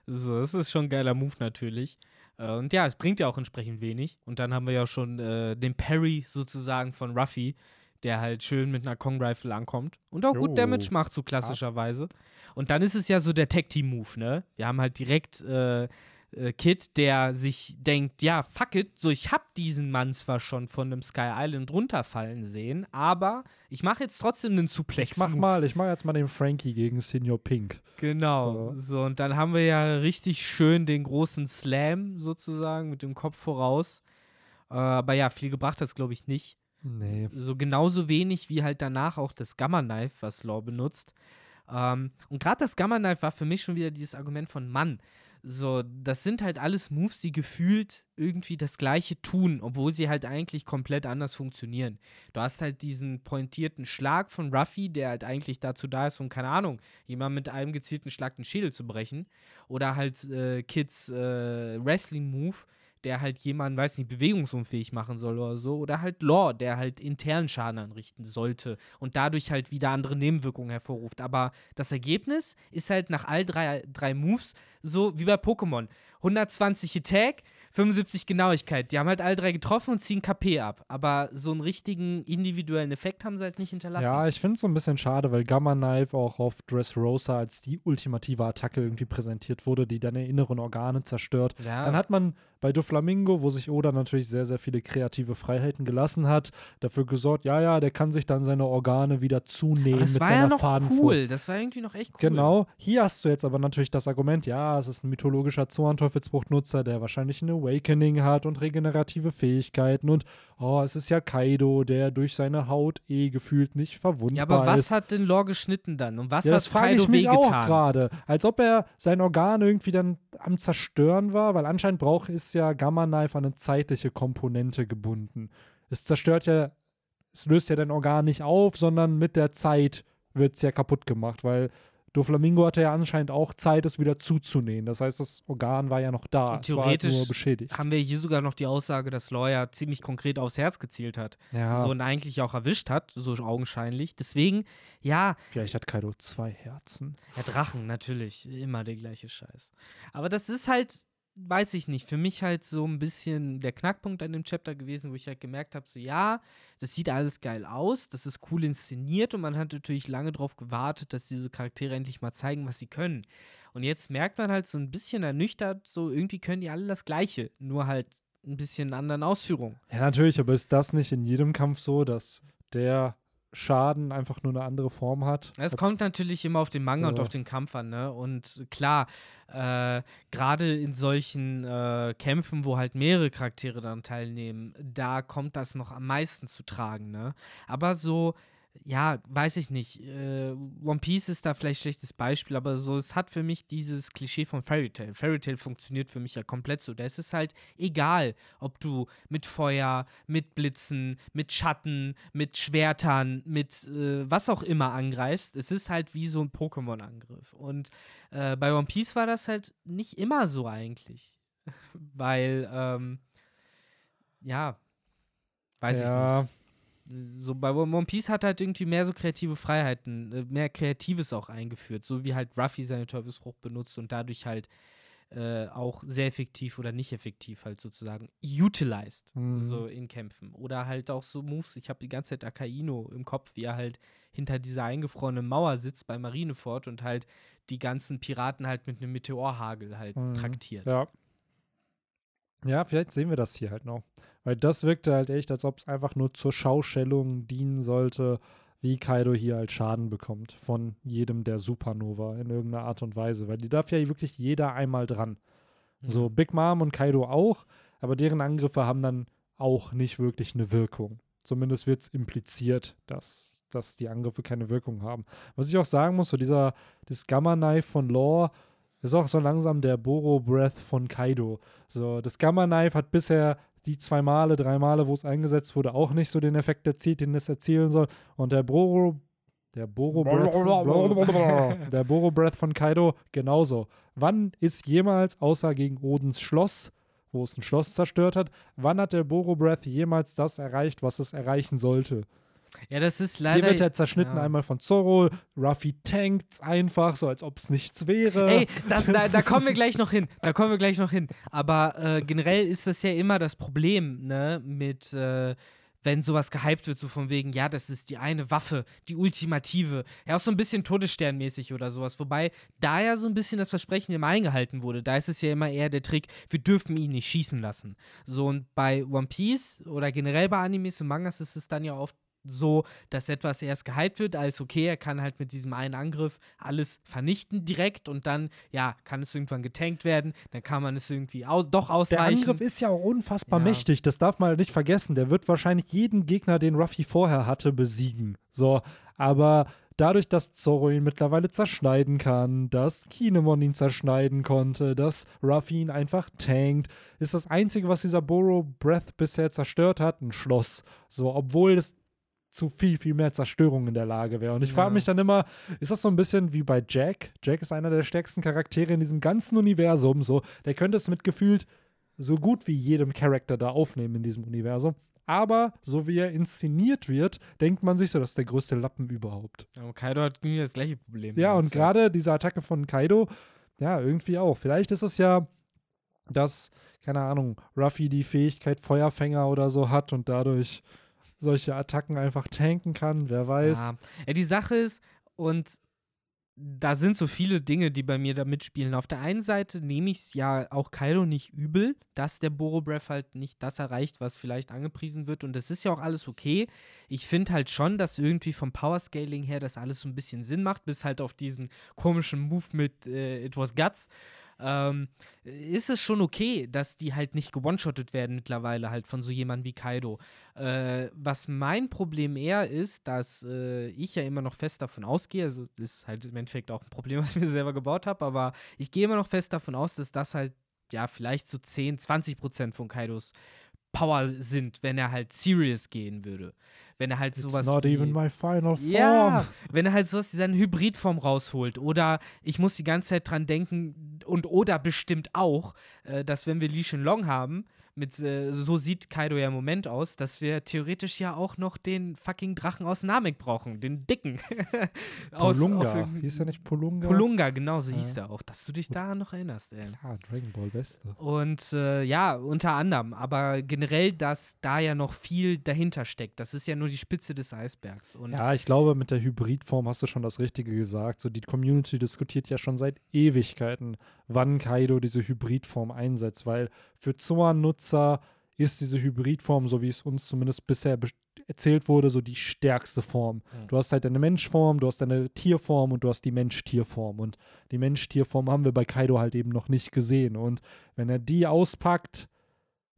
B: So, das ist schon ein geiler Move natürlich. Äh, und ja, es bringt ja auch entsprechend wenig. Und dann haben wir ja schon äh, den Parry sozusagen von Ruffy, der halt schön mit einer Kong Rifle ankommt und auch oh. gut Damage macht, so klassischerweise. Und dann ist es ja so der Tag-Team-Move, ne? Wir haben halt direkt äh, äh, Kid, der sich denkt, ja, fuck it, so ich hab diesen Mann zwar schon von einem Sky Island runterfallen sehen, aber ich mache jetzt trotzdem einen Suplex.
A: Ich mach mal, ich mach jetzt mal den Frankie gegen Senior Pink.
B: Genau. So. so, und dann haben wir ja richtig schön den großen Slam sozusagen mit dem Kopf voraus. Äh, aber ja, viel gebracht hat es, glaube ich, nicht.
A: Nee.
B: So genauso wenig wie halt danach auch das Gamma Knife, was Law benutzt. Ähm, und gerade das Gamma Knife war für mich schon wieder dieses Argument von Mann So, das sind halt alles Moves, die gefühlt irgendwie das gleiche tun, obwohl sie halt eigentlich komplett anders funktionieren. Du hast halt diesen pointierten Schlag von Ruffy, der halt eigentlich dazu da ist, um, keine Ahnung, jemand mit einem gezielten Schlag den Schädel zu brechen. Oder halt äh, Kids äh, Wrestling-Move, der halt jemanden, weiß nicht, bewegungsunfähig machen soll oder so. Oder halt Law, der halt internen Schaden anrichten sollte und dadurch halt wieder andere Nebenwirkungen hervorruft. Aber das Ergebnis ist halt nach all drei, drei Moves so wie bei Pokémon. 120 Attack, 75 Genauigkeit. Die haben halt alle drei getroffen und ziehen KP ab. Aber so einen richtigen individuellen Effekt haben sie halt nicht hinterlassen.
A: Ja, ich finde es so ein bisschen schade, weil Gamma Knife auch auf Dressrosa als die ultimative Attacke irgendwie präsentiert wurde, die deine inneren Organe zerstört.
B: Ja.
A: Dann hat man bei Doflamingo, wo sich Oda natürlich sehr, sehr viele kreative Freiheiten gelassen hat, dafür gesorgt, ja, ja, der kann sich dann seine Organe wieder zunehmen
B: das
A: mit
B: war
A: seiner
B: ja noch
A: Fadenfuhr.
B: cool. Das war irgendwie noch echt cool.
A: Genau. Hier hast du jetzt aber natürlich das Argument, ja, es ist ein mythologischer Zornteufelsbruchnutzer, der wahrscheinlich ein Awakening hat und regenerative Fähigkeiten und oh, es ist ja Kaido, der durch seine Haut eh gefühlt nicht verwundbar
B: Ja, aber was
A: ist.
B: hat denn Lore geschnitten dann? Und was
A: ja,
B: hat
A: das frage
B: Kaido
A: ich mich auch gerade. Als ob er sein Organ irgendwie dann am Zerstören war, weil anscheinend braucht ist ja Gamma Knife an eine zeitliche Komponente gebunden. Es zerstört ja, es löst ja dein Organ nicht auf, sondern mit der Zeit wird es ja kaputt gemacht, weil Doflamingo hatte ja anscheinend auch Zeit, es wieder zuzunähen. Das heißt, das Organ war ja noch da.
B: Und
A: halt
B: theoretisch
A: nur beschädigt.
B: Haben wir hier sogar noch die Aussage, dass Lawyer ziemlich konkret aufs Herz gezielt hat.
A: Ja,
B: So und eigentlich auch erwischt hat, so augenscheinlich. Deswegen, ja,
A: vielleicht hat Kaido zwei Herzen.
B: Ja, Drachen, natürlich. Immer der gleiche Scheiß. Aber das ist halt, weiß ich nicht, für mich halt so ein bisschen der Knackpunkt an dem Chapter gewesen, wo ich halt gemerkt habe, so ja, das sieht alles geil aus, das ist cool inszeniert und man hat natürlich lange darauf gewartet, dass diese Charaktere endlich mal zeigen, was sie können. Und jetzt merkt man halt so ein bisschen ernüchtert, so irgendwie können die alle das Gleiche, nur halt ein bisschen in anderen Ausführungen.
A: Ja, natürlich, aber ist das nicht in jedem Kampf so, dass der Schaden einfach nur eine andere Form hat?
B: Es kommt natürlich immer auf den Manga und
A: So.
B: auf den Kampf an, ne? Und klar, äh, gerade in solchen äh, Kämpfen, wo halt mehrere Charaktere daran teilnehmen, da kommt das noch am meisten zu tragen, ne? Aber so, ja, weiß ich nicht. Äh, One Piece ist da vielleicht ein schlechtes Beispiel, aber so, es hat für mich dieses Klischee von Fairy Tail. Fairy Tail funktioniert für mich ja komplett so. Da ist es halt egal, ob du mit Feuer, mit Blitzen, mit Schatten, mit Schwertern, mit äh, was auch immer angreifst. Es ist halt wie so ein Pokémon-Angriff. Und äh, bei One Piece war das halt nicht immer so eigentlich. Weil, ähm, ja, weiß ich nicht
A: ja,
B: so bei One Piece hat halt irgendwie mehr so kreative Freiheiten, äh, mehr Kreatives auch eingeführt, so wie halt Ruffy seine Teufelsfrucht benutzt und dadurch halt äh, auch sehr effektiv oder nicht effektiv halt sozusagen utilized,
A: Mhm.
B: so in Kämpfen. Oder halt auch so Moves, ich habe die ganze Zeit Akaino im Kopf, wie er halt hinter dieser eingefrorenen Mauer sitzt bei Marineford und halt die ganzen Piraten halt mit einem Meteorhagel halt
A: Mhm.
B: traktiert.
A: Ja. Ja, vielleicht sehen wir das hier halt noch. Weil das wirkte halt echt, als ob es einfach nur zur Schaustellung dienen sollte, wie Kaido hier halt Schaden bekommt von jedem der Supernova in irgendeiner Art und Weise. Weil die darf ja wirklich jeder einmal dran. So, Big Mom und Kaido auch, aber deren Angriffe haben dann auch nicht wirklich eine Wirkung. Zumindest wird es impliziert, dass, dass die Angriffe keine Wirkung haben. Was ich auch sagen muss, so dieser das Gamma-Knife von Law ist auch so langsam der Boro-Breath von Kaido. So, das Gamma-Knife hat bisher die zwei Male, drei Male, wo es eingesetzt wurde, auch nicht so den Effekt erzielt, den es erzielen soll. Und der Boro, der Boro Breath, der Boro Breath von Kaido genauso. Wann ist jemals, außer gegen Odins Schloss, wo es ein Schloss zerstört hat, wann hat der Boro Breath jemals das erreicht, was es erreichen sollte?
B: Ja, das ist
A: Hier
B: leider.
A: wird er zerschnitten
B: ja.
A: einmal von Zorro, Ruffy tankt's einfach, so als ob es nichts wäre.
B: Ey, das, da, da kommen wir gleich noch hin. Da kommen wir gleich noch hin. Aber äh, generell ist das ja immer das Problem, ne, mit, äh, wenn sowas gehypt wird, so von wegen, ja, das ist die eine Waffe, die ultimative. Ja, auch so ein bisschen Todessternmäßig oder sowas. Wobei da ja so ein bisschen das Versprechen immer eingehalten wurde. Da ist es ja immer eher der Trick, wir dürfen ihn nicht schießen lassen. So, und bei One Piece oder generell bei Animes und Mangas ist es dann ja oft so, dass etwas erst gehypt wird, als okay, er kann halt mit diesem einen Angriff alles vernichten direkt und dann, ja, kann es irgendwann getankt werden, dann kann man es irgendwie aus doch
A: Der
B: ausweichen.
A: Angriff ist ja auch unfassbar
B: Ja.
A: mächtig, das darf man nicht vergessen. Der wird wahrscheinlich jeden Gegner, den Ruffy vorher hatte, besiegen. So, aber dadurch, dass Zorro ihn mittlerweile zerschneiden kann, dass Kinemon ihn zerschneiden konnte, dass Ruffy ihn einfach tankt, ist das Einzige, was dieser Boro Breath bisher zerstört hat, ein Schloss. So, obwohl es zu viel, viel mehr Zerstörung in der Lage wäre. Und ich frage
B: Ja.
A: mich dann immer, ist das so ein bisschen wie bei Jack? Jack ist einer der stärksten Charaktere in diesem ganzen Universum. So, der könnte es mit gefühlt so gut wie jedem Charakter da aufnehmen in diesem Universum. Aber so wie er inszeniert wird, denkt man sich so, das ist der größte Lappen überhaupt.
B: Aber Kaido hat irgendwie das gleiche Problem.
A: Ja, und gerade diese Attacke von Kaido, ja, irgendwie auch. Vielleicht ist es ja, dass, keine Ahnung, Ruffy die Fähigkeit Feuerfänger oder so hat und dadurch solche Attacken einfach tanken kann, wer weiß.
B: Ja. ja, die Sache ist, und da sind so viele Dinge, die bei mir da mitspielen. Auf der einen Seite nehme ich es ja auch Kaido nicht übel, dass der Boro Breath halt nicht das erreicht, was vielleicht angepriesen wird. Und das ist ja auch alles okay. Ich finde halt schon, dass irgendwie vom Powerscaling her das alles so ein bisschen Sinn macht, bis halt auf diesen komischen Move mit äh, It Was Guts. Ähm, ist es schon okay, dass die halt nicht gewone-shottet werden mittlerweile halt von so jemandem wie Kaido. Äh, was mein Problem eher ist, dass äh, ich ja immer noch fest davon ausgehe, also ist halt im Endeffekt auch ein Problem, was ich mir selber gebaut habe, aber ich gehe immer noch fest davon aus, dass das halt ja vielleicht so 10, 20 Prozent von Kaidos Power sind, wenn er halt serious gehen würde. Wenn er halt
A: It's
B: sowas
A: not
B: wie,
A: even my final form.
B: ja, wenn er halt so seine Hybridform rausholt. Oder ich muss die ganze Zeit dran denken, und oder bestimmt auch, äh, dass wenn wir Li Shenlong haben, mit, äh, so sieht Kaido ja im Moment aus, dass wir theoretisch ja auch noch den fucking Drachen aus Namek brauchen, den dicken. aus,
A: Polunga. Hieß der nicht Polunga?
B: Polunga, genau so
A: Ja.
B: hieß der auch, dass du dich daran noch erinnerst, ey.
A: Ja, Dragon Ball Beste.
B: Und äh, ja, unter anderem, aber generell, dass da ja noch viel dahinter steckt. Das ist ja nur die Spitze des Eisbergs. Und
A: Ja, ich glaube, mit der Hybridform hast du schon das Richtige gesagt. So, die Community diskutiert ja schon seit Ewigkeiten, wann Kaido diese Hybridform einsetzt, weil für Zoan-Nutzer ist diese Hybridform, so wie es uns zumindest bisher erzählt wurde, so die stärkste Form.
B: Mhm.
A: Du hast halt eine Menschform, du hast eine Tierform und du hast die Mensch-Tierform. Und die Mensch-Tierform haben wir bei Kaido halt eben noch nicht gesehen. Und wenn er die auspackt,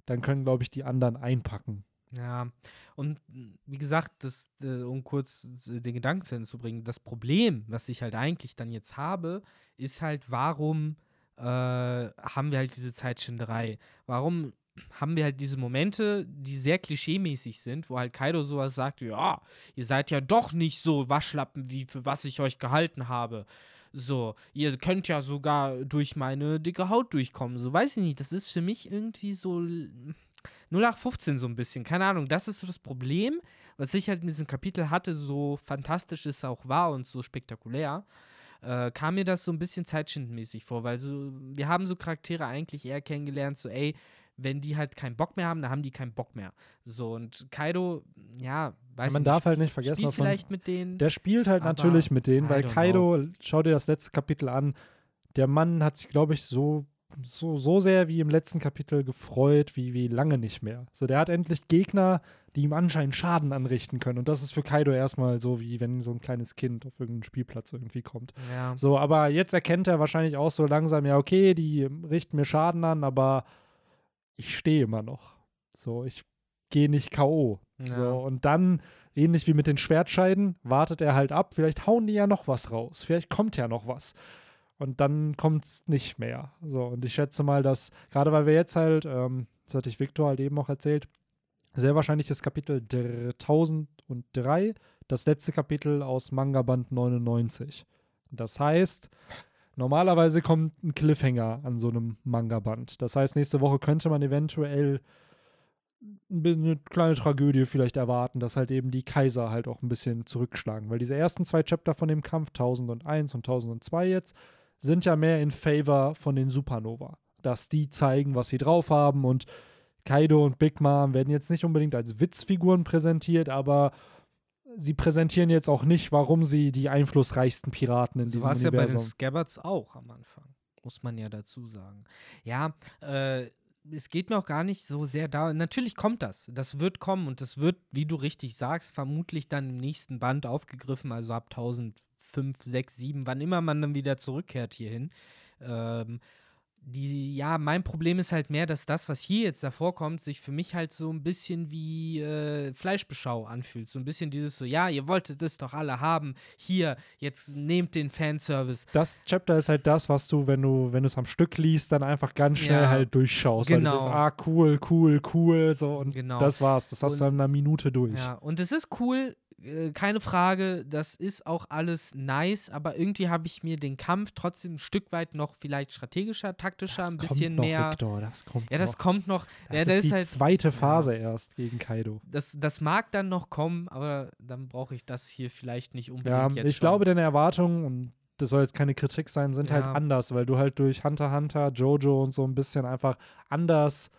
A: dann können, glaube ich, die anderen einpacken.
B: Ja, und wie gesagt, das, äh, um kurz den Gedanken zu Ende zu bringen, das Problem, was ich halt eigentlich dann jetzt habe, ist halt, warum äh, haben wir halt diese Zeitschinderei? Warum haben wir halt diese Momente, die sehr klischeemäßig sind, wo halt Kaido sowas sagt, ja, ihr seid ja doch nicht so Waschlappen, wie für was ich euch gehalten habe. So, ihr könnt ja sogar durch meine dicke Haut durchkommen. So, weiß ich nicht, das ist für mich irgendwie so l- 0815 so ein bisschen, keine Ahnung. Das ist so das Problem, was ich halt mit diesem Kapitel hatte, so fantastisch es auch war und so spektakulär, äh, kam mir das so ein bisschen zeitschindenmäßig vor, weil so, wir haben so Charaktere eigentlich eher kennengelernt, so, ey, wenn die halt keinen Bock mehr haben, dann haben die keinen Bock mehr. So, und Kaido, ja, weiß
A: man
B: ich
A: darf
B: nicht,
A: halt nicht vergessen, dass man
B: vielleicht mit denen.
A: Der spielt halt natürlich mit denen,
B: I
A: weil Kaido, schau dir das letzte Kapitel an, der Mann hat sich, glaube ich, so, so, so sehr wie im letzten Kapitel gefreut, wie, wie lange nicht mehr. So, der hat endlich Gegner, die ihm anscheinend Schaden anrichten können. Und das ist für Kaido erstmal so, wie wenn so ein kleines Kind auf irgendeinen Spielplatz irgendwie kommt.
B: ja.
A: So, aber jetzt erkennt er wahrscheinlich auch so langsam, ja, okay, die richten mir Schaden an, aber ich stehe immer noch. So, ich gehe nicht K.O.
B: Ja.
A: So, und dann, ähnlich wie mit den Schwertscheiden, wartet er halt ab. Vielleicht hauen die ja noch was raus. Vielleicht kommt ja noch was. Und dann kommt es nicht mehr. So, und ich schätze mal, dass, gerade weil wir jetzt halt, ähm, das hatte ich Victor halt eben auch erzählt, sehr wahrscheinlich das Kapitel dr- 1003, das letzte Kapitel aus Manga-Band 99. Das heißt, normalerweise kommt ein Cliffhanger an so einem Manga-Band. Das heißt, nächste Woche könnte man eventuell eine kleine Tragödie vielleicht erwarten, dass halt eben die Kaiser halt auch ein bisschen zurückschlagen. Weil diese ersten zwei Chapter von dem Kampf, 1001 und 1002 jetzt, sind ja mehr in Favor von den Supernova. Dass die zeigen, was sie drauf haben und Kaido und Big Mom werden jetzt nicht unbedingt als Witzfiguren präsentiert, aber sie präsentieren jetzt auch nicht, warum sie die einflussreichsten Piraten in
B: So
A: diesem
B: war es ja bei den
A: Universum.
B: Scabbards auch am Anfang, muss man ja dazu sagen. Ja, äh, es geht mir auch gar nicht so sehr da. Natürlich kommt das. Das wird kommen und das wird, wie du richtig sagst, vermutlich dann im nächsten Band aufgegriffen, also ab 1005, 6, 7, wann immer man dann wieder zurückkehrt hierhin. Ähm, die, ja, mein Problem ist halt mehr, dass das, was hier jetzt davor kommt, sich für mich halt so ein bisschen wie äh, Fleischbeschau anfühlt. So ein bisschen dieses so, ja, ihr wolltet das doch alle haben. Hier, jetzt nehmt den Fanservice.
A: Das Chapter ist halt das, was du, wenn du, wenn du es am Stück liest, dann einfach ganz schnell ja, halt durchschaust. Genau. Weil es ist, ah, cool, cool, cool, so und genau. das war's. Das hast und, du in einer Minute durch.
B: Ja, und es ist cool, äh, keine Frage, das ist auch alles nice, aber irgendwie habe ich mir den Kampf trotzdem ein Stück weit noch vielleicht strategischer, taktischer, das ein bisschen
A: noch,
B: mehr.
A: Victor, das kommt
B: ja, das
A: noch.
B: kommt noch.
A: Das
B: ja,
A: ist, ist die halt, zweite Phase ja, erst gegen Kaido.
B: Das, das mag dann noch kommen, aber dann brauche ich das hier vielleicht nicht unbedingt
A: ja,
B: jetzt
A: Ich
B: schon.
A: glaube, deine Erwartungen, und das soll jetzt keine Kritik sein, sind halt anders, weil du halt durch Hunter Hunter, Jojo und so ein bisschen einfach anders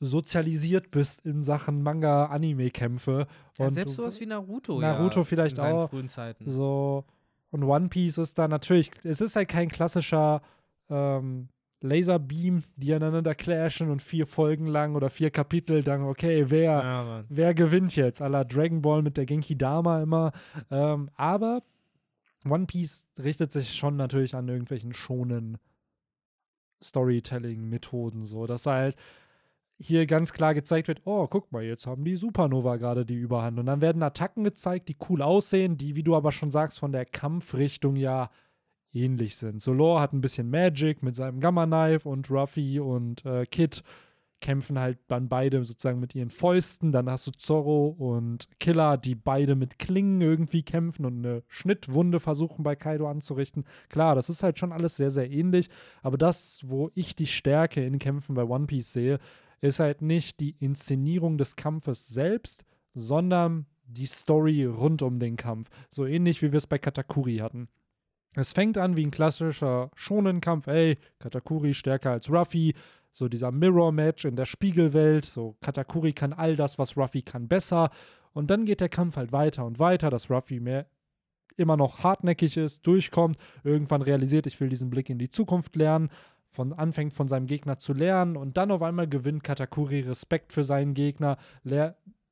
A: sozialisiert bist in Sachen Manga-Anime-Kämpfe.
B: Ja, selbst sowas wie Naruto.
A: Naruto
B: ja,
A: vielleicht
B: in
A: auch.
B: Frühen Zeiten.
A: So. Und One Piece ist da natürlich, es ist halt kein klassischer ähm, Laserbeam, die aneinander clashen und vier Folgen lang oder vier Kapitel dann, okay, wer, ja, wer gewinnt jetzt? A la Dragon Ball mit der Genki Dama immer. Ähm, aber One Piece richtet sich schon natürlich an irgendwelchen schonen Storytelling-Methoden, so, dass halt hier ganz klar gezeigt wird, oh, guck mal, jetzt haben die Supernova gerade die Überhand. Und dann werden Attacken gezeigt, die cool aussehen, die, wie du aber schon sagst, von der Kampfrichtung ja ähnlich sind. Solor hat ein bisschen Magic mit seinem Gamma Knife und Ruffy und äh, Kid kämpfen halt dann beide sozusagen mit ihren Fäusten. Dann hast du Zorro und Killer, die beide mit Klingen irgendwie kämpfen und eine Schnittwunde versuchen bei Kaido anzurichten. Klar, das ist halt schon alles sehr, sehr ähnlich. Aber das, wo ich die Stärke in Kämpfen bei One Piece sehe, ist halt nicht die Inszenierung des Kampfes selbst, sondern die Story rund um den Kampf. So ähnlich wie wir es bei Katakuri hatten. Es fängt an wie ein klassischer Shonen-Kampf. Ey, Katakuri stärker als Ruffy. So dieser Mirror-Match in der Spiegelwelt. So Katakuri kann all das, was Ruffy kann, besser. Und dann geht der Kampf halt weiter und weiter, dass Ruffy mehr immer noch hartnäckig ist, durchkommt, irgendwann realisiert, ich will diesen Blick in die Zukunft lernen von, anfängt von seinem Gegner zu lernen und dann auf einmal gewinnt Katakuri Respekt für seinen Gegner,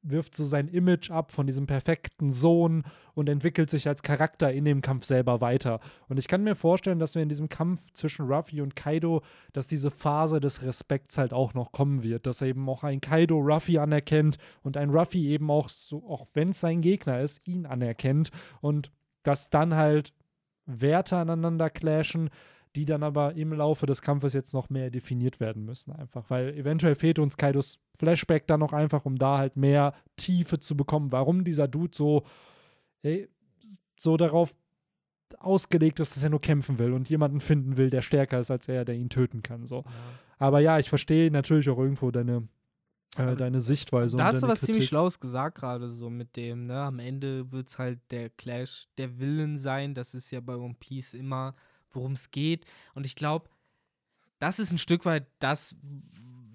A: wirft so sein Image ab von diesem perfekten Sohn und entwickelt sich als Charakter in dem Kampf selber weiter. Und ich kann mir vorstellen, dass wir in diesem Kampf zwischen Ruffy und Kaido, dass diese Phase des Respekts halt auch noch kommen wird, dass eben auch ein Kaido Ruffy anerkennt und ein Ruffy eben auch so, auch wenn es sein Gegner ist, ihn anerkennt und dass dann halt Werte aneinander clashen, die dann aber im Laufe des Kampfes jetzt noch mehr definiert werden müssen, einfach. Weil eventuell fehlt uns Kaidos Flashback dann noch einfach, um da halt mehr Tiefe zu bekommen, warum dieser Dude so, ey, so darauf ausgelegt ist, dass er nur kämpfen will und jemanden finden will, der stärker ist als er, der ihn töten kann. So. Ja. Aber ja, ich verstehe natürlich auch irgendwo deine, äh, deine Sichtweise.
B: Da hast du was
A: Kritik.
B: ziemlich Schlaues gesagt, gerade so mit dem, ne? Am Ende wird es halt der Clash der Willen sein. Das ist ja bei One Piece immer worum es geht. Und ich glaube, das ist ein Stück weit das,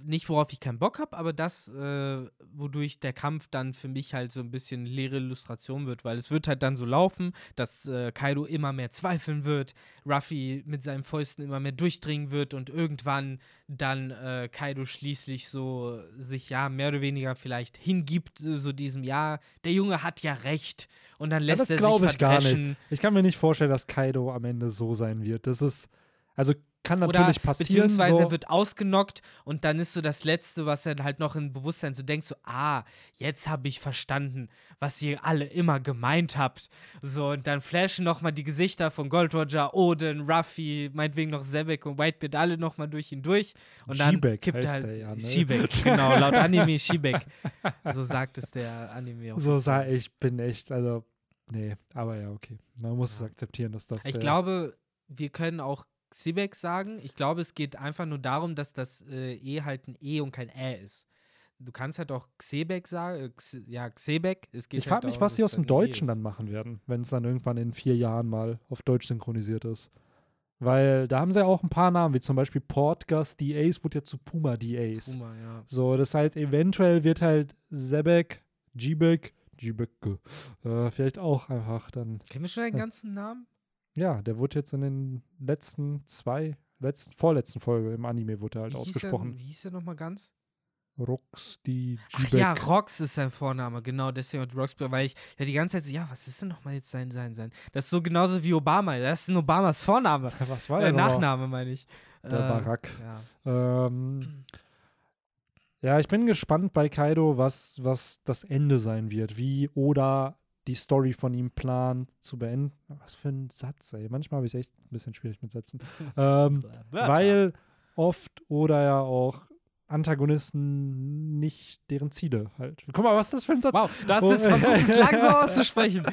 B: nicht worauf ich keinen Bock habe, aber das, äh, wodurch der Kampf dann für mich halt so ein bisschen leere Illustration wird, weil es wird halt dann so laufen, dass äh, Kaido immer mehr zweifeln wird, Ruffy mit seinen Fäusten immer mehr durchdringen wird und irgendwann dann äh, Kaido schließlich so sich ja mehr oder weniger vielleicht hingibt, so diesem ja, der Junge hat ja recht und dann lässt ja, das er sich ich gar nicht.
A: Ich kann mir nicht vorstellen, dass Kaido am Ende so sein wird. Das ist also kann natürlich Oder passieren.
B: Beziehungsweise
A: so.
B: er wird ausgenockt und dann ist so das Letzte, was er halt noch im Bewusstsein so denkt, so, ah, jetzt habe ich verstanden, was ihr alle immer gemeint habt. So, und dann flashen nochmal die Gesichter von Gold Roger, Odin, Ruffy, meinetwegen noch Zebek und Whitebeard alle nochmal durch ihn durch. Und dann
A: Shibek
B: kippt
A: er
B: halt.
A: Der ja, ne?
B: Shibek, genau, laut Anime Shibek. So sagt es der Anime auch.
A: So sah ich, bin echt, also, nee, aber ja, okay. Man muss ja. es akzeptieren, dass das.
B: Ich glaube, wir können auch Xebec sagen. Ich glaube, es geht einfach nur darum, dass das äh, E halt ein E und kein Ä ist. Du kannst halt auch Xebec sagen, äh, X, ja, Xebec. Es geht
A: ich frage
B: halt
A: mich, was sie aus dem
B: E
A: Deutschen dann machen werden, wenn es dann irgendwann in vier Jahren mal auf Deutsch synchronisiert ist. Weil da haben sie ja auch ein paar Namen, wie zum Beispiel Portgas DAs wurde ja zu Puma DAs.
B: Puma, ja.
A: So, das heißt, eventuell wird halt Zebek, Jibek, Jibek, äh, vielleicht auch einfach dann.
B: Kennen wir schon den ganzen Namen?
A: Ja, der wurde jetzt in den letzten zwei, letzten, vorletzten Folge im Anime wurde halt
B: wie
A: ausgesprochen.
B: Er, wie hieß der nochmal ganz?
A: Rox, die
B: Ach ja, Rox ist sein Vorname, genau, deswegen hat Rox, weil ich ja die ganze Zeit so, ja, was ist denn nochmal jetzt sein, sein, sein? Das ist so genauso wie Obama, das ist ein Obamas Vorname.
A: Was war
B: der
A: äh,
B: Nachname, meine ich.
A: Der äh, Barack.
B: Ja.
A: Ähm, ja, ich bin gespannt bei Kaido, was, was das Ende sein wird, wie Oda die Story von ihm plant zu beenden. Was für ein Satz, ey. Manchmal habe ich es echt ein bisschen schwierig mit Sätzen. ähm, weil oft oder ja auch Antagonisten nicht deren Ziele halt. Guck mal, was ist das für ein Satz?
B: Wow, das ist, versuchst es langsam auszusprechen.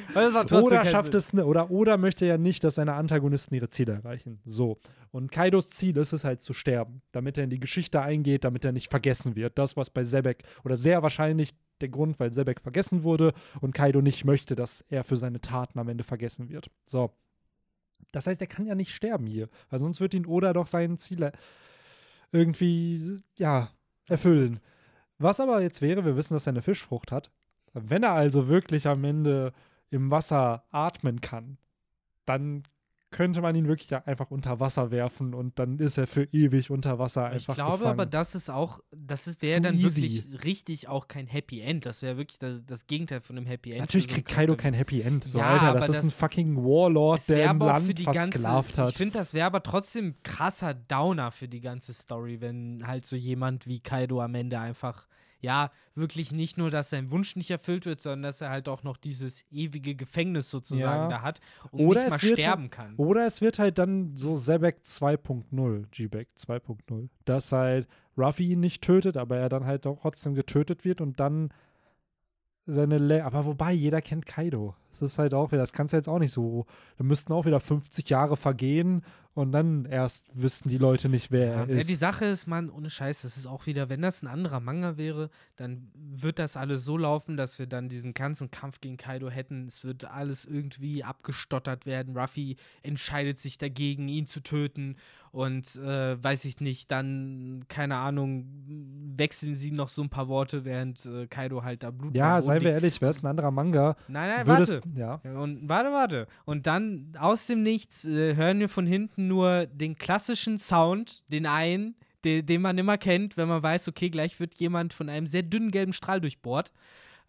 A: oder schafft es, ne, oder, oder möchte ja nicht, dass seine Antagonisten ihre Ziele erreichen. So. Und Kaidos Ziel ist es halt zu sterben, damit er in die Geschichte eingeht, damit er nicht vergessen wird. Das, was bei Sebek, oder sehr wahrscheinlich der Grund, weil Sebek vergessen wurde und Kaido nicht möchte, dass er für seine Taten am Ende vergessen wird. So. Das heißt, er kann ja nicht sterben hier, weil sonst wird ihn Oda doch seinen Ziele irgendwie, ja, erfüllen. Was aber jetzt wäre, wir wissen, dass er eine Fischfrucht hat. Wenn er also wirklich am Ende im Wasser atmen kann, dann könnte man ihn wirklich einfach unter Wasser werfen und dann ist er für ewig unter Wasser einfach
B: Ich glaube
A: gefangen.
B: aber, das ist auch, das wäre dann easy. wirklich richtig auch kein Happy End. Das wäre wirklich das, das, Gegenteil von einem Happy End.
A: Natürlich kriegt Kaido kein Happy End. So, ja, Alter, das ist das, ein fucking Warlord, der im Land versklavt hat.
B: Ich finde, das wäre aber trotzdem krasser Downer für die ganze Story, wenn halt so jemand wie Kaido am Ende einfach ja, wirklich nicht nur, dass sein Wunsch nicht erfüllt wird, sondern dass er halt auch noch dieses ewige Gefängnis sozusagen ja. da hat und oder nicht mal sterben
A: halt,
B: kann.
A: Oder es wird halt dann so Zebek 2.0, G-Back 2.0, dass halt Ruffy ihn nicht tötet, aber er dann halt auch trotzdem getötet wird und dann seine Le aber wobei, jeder kennt Kaido. Das ist halt auch wieder, das kannst du jetzt auch nicht so. Da müssten auch wieder 50 Jahre vergehen und dann erst wüssten die Leute nicht, wer
B: ja,
A: er ist.
B: Ja, die Sache ist, man, ohne Scheiß, das ist auch wieder, wenn das ein anderer Manga wäre, dann wird das alles so laufen, dass wir dann diesen ganzen Kampf gegen Kaido hätten. Es wird alles irgendwie abgestottert werden. Ruffy entscheidet sich dagegen, ihn zu töten und äh, weiß ich nicht, dann, keine Ahnung, wechseln sie noch so ein paar Worte, während äh, Kaido halt da Blut
A: Ja, seien wir ehrlich, wäre es ein anderer Manga.
B: Nein, nein, warte.
A: Ja.
B: Und warte, warte. Und dann aus dem Nichts äh, hören wir von hinten nur den klassischen Sound, den einen, den, den man immer kennt, wenn man weiß, okay, gleich wird jemand von einem sehr dünnen gelben Strahl durchbohrt.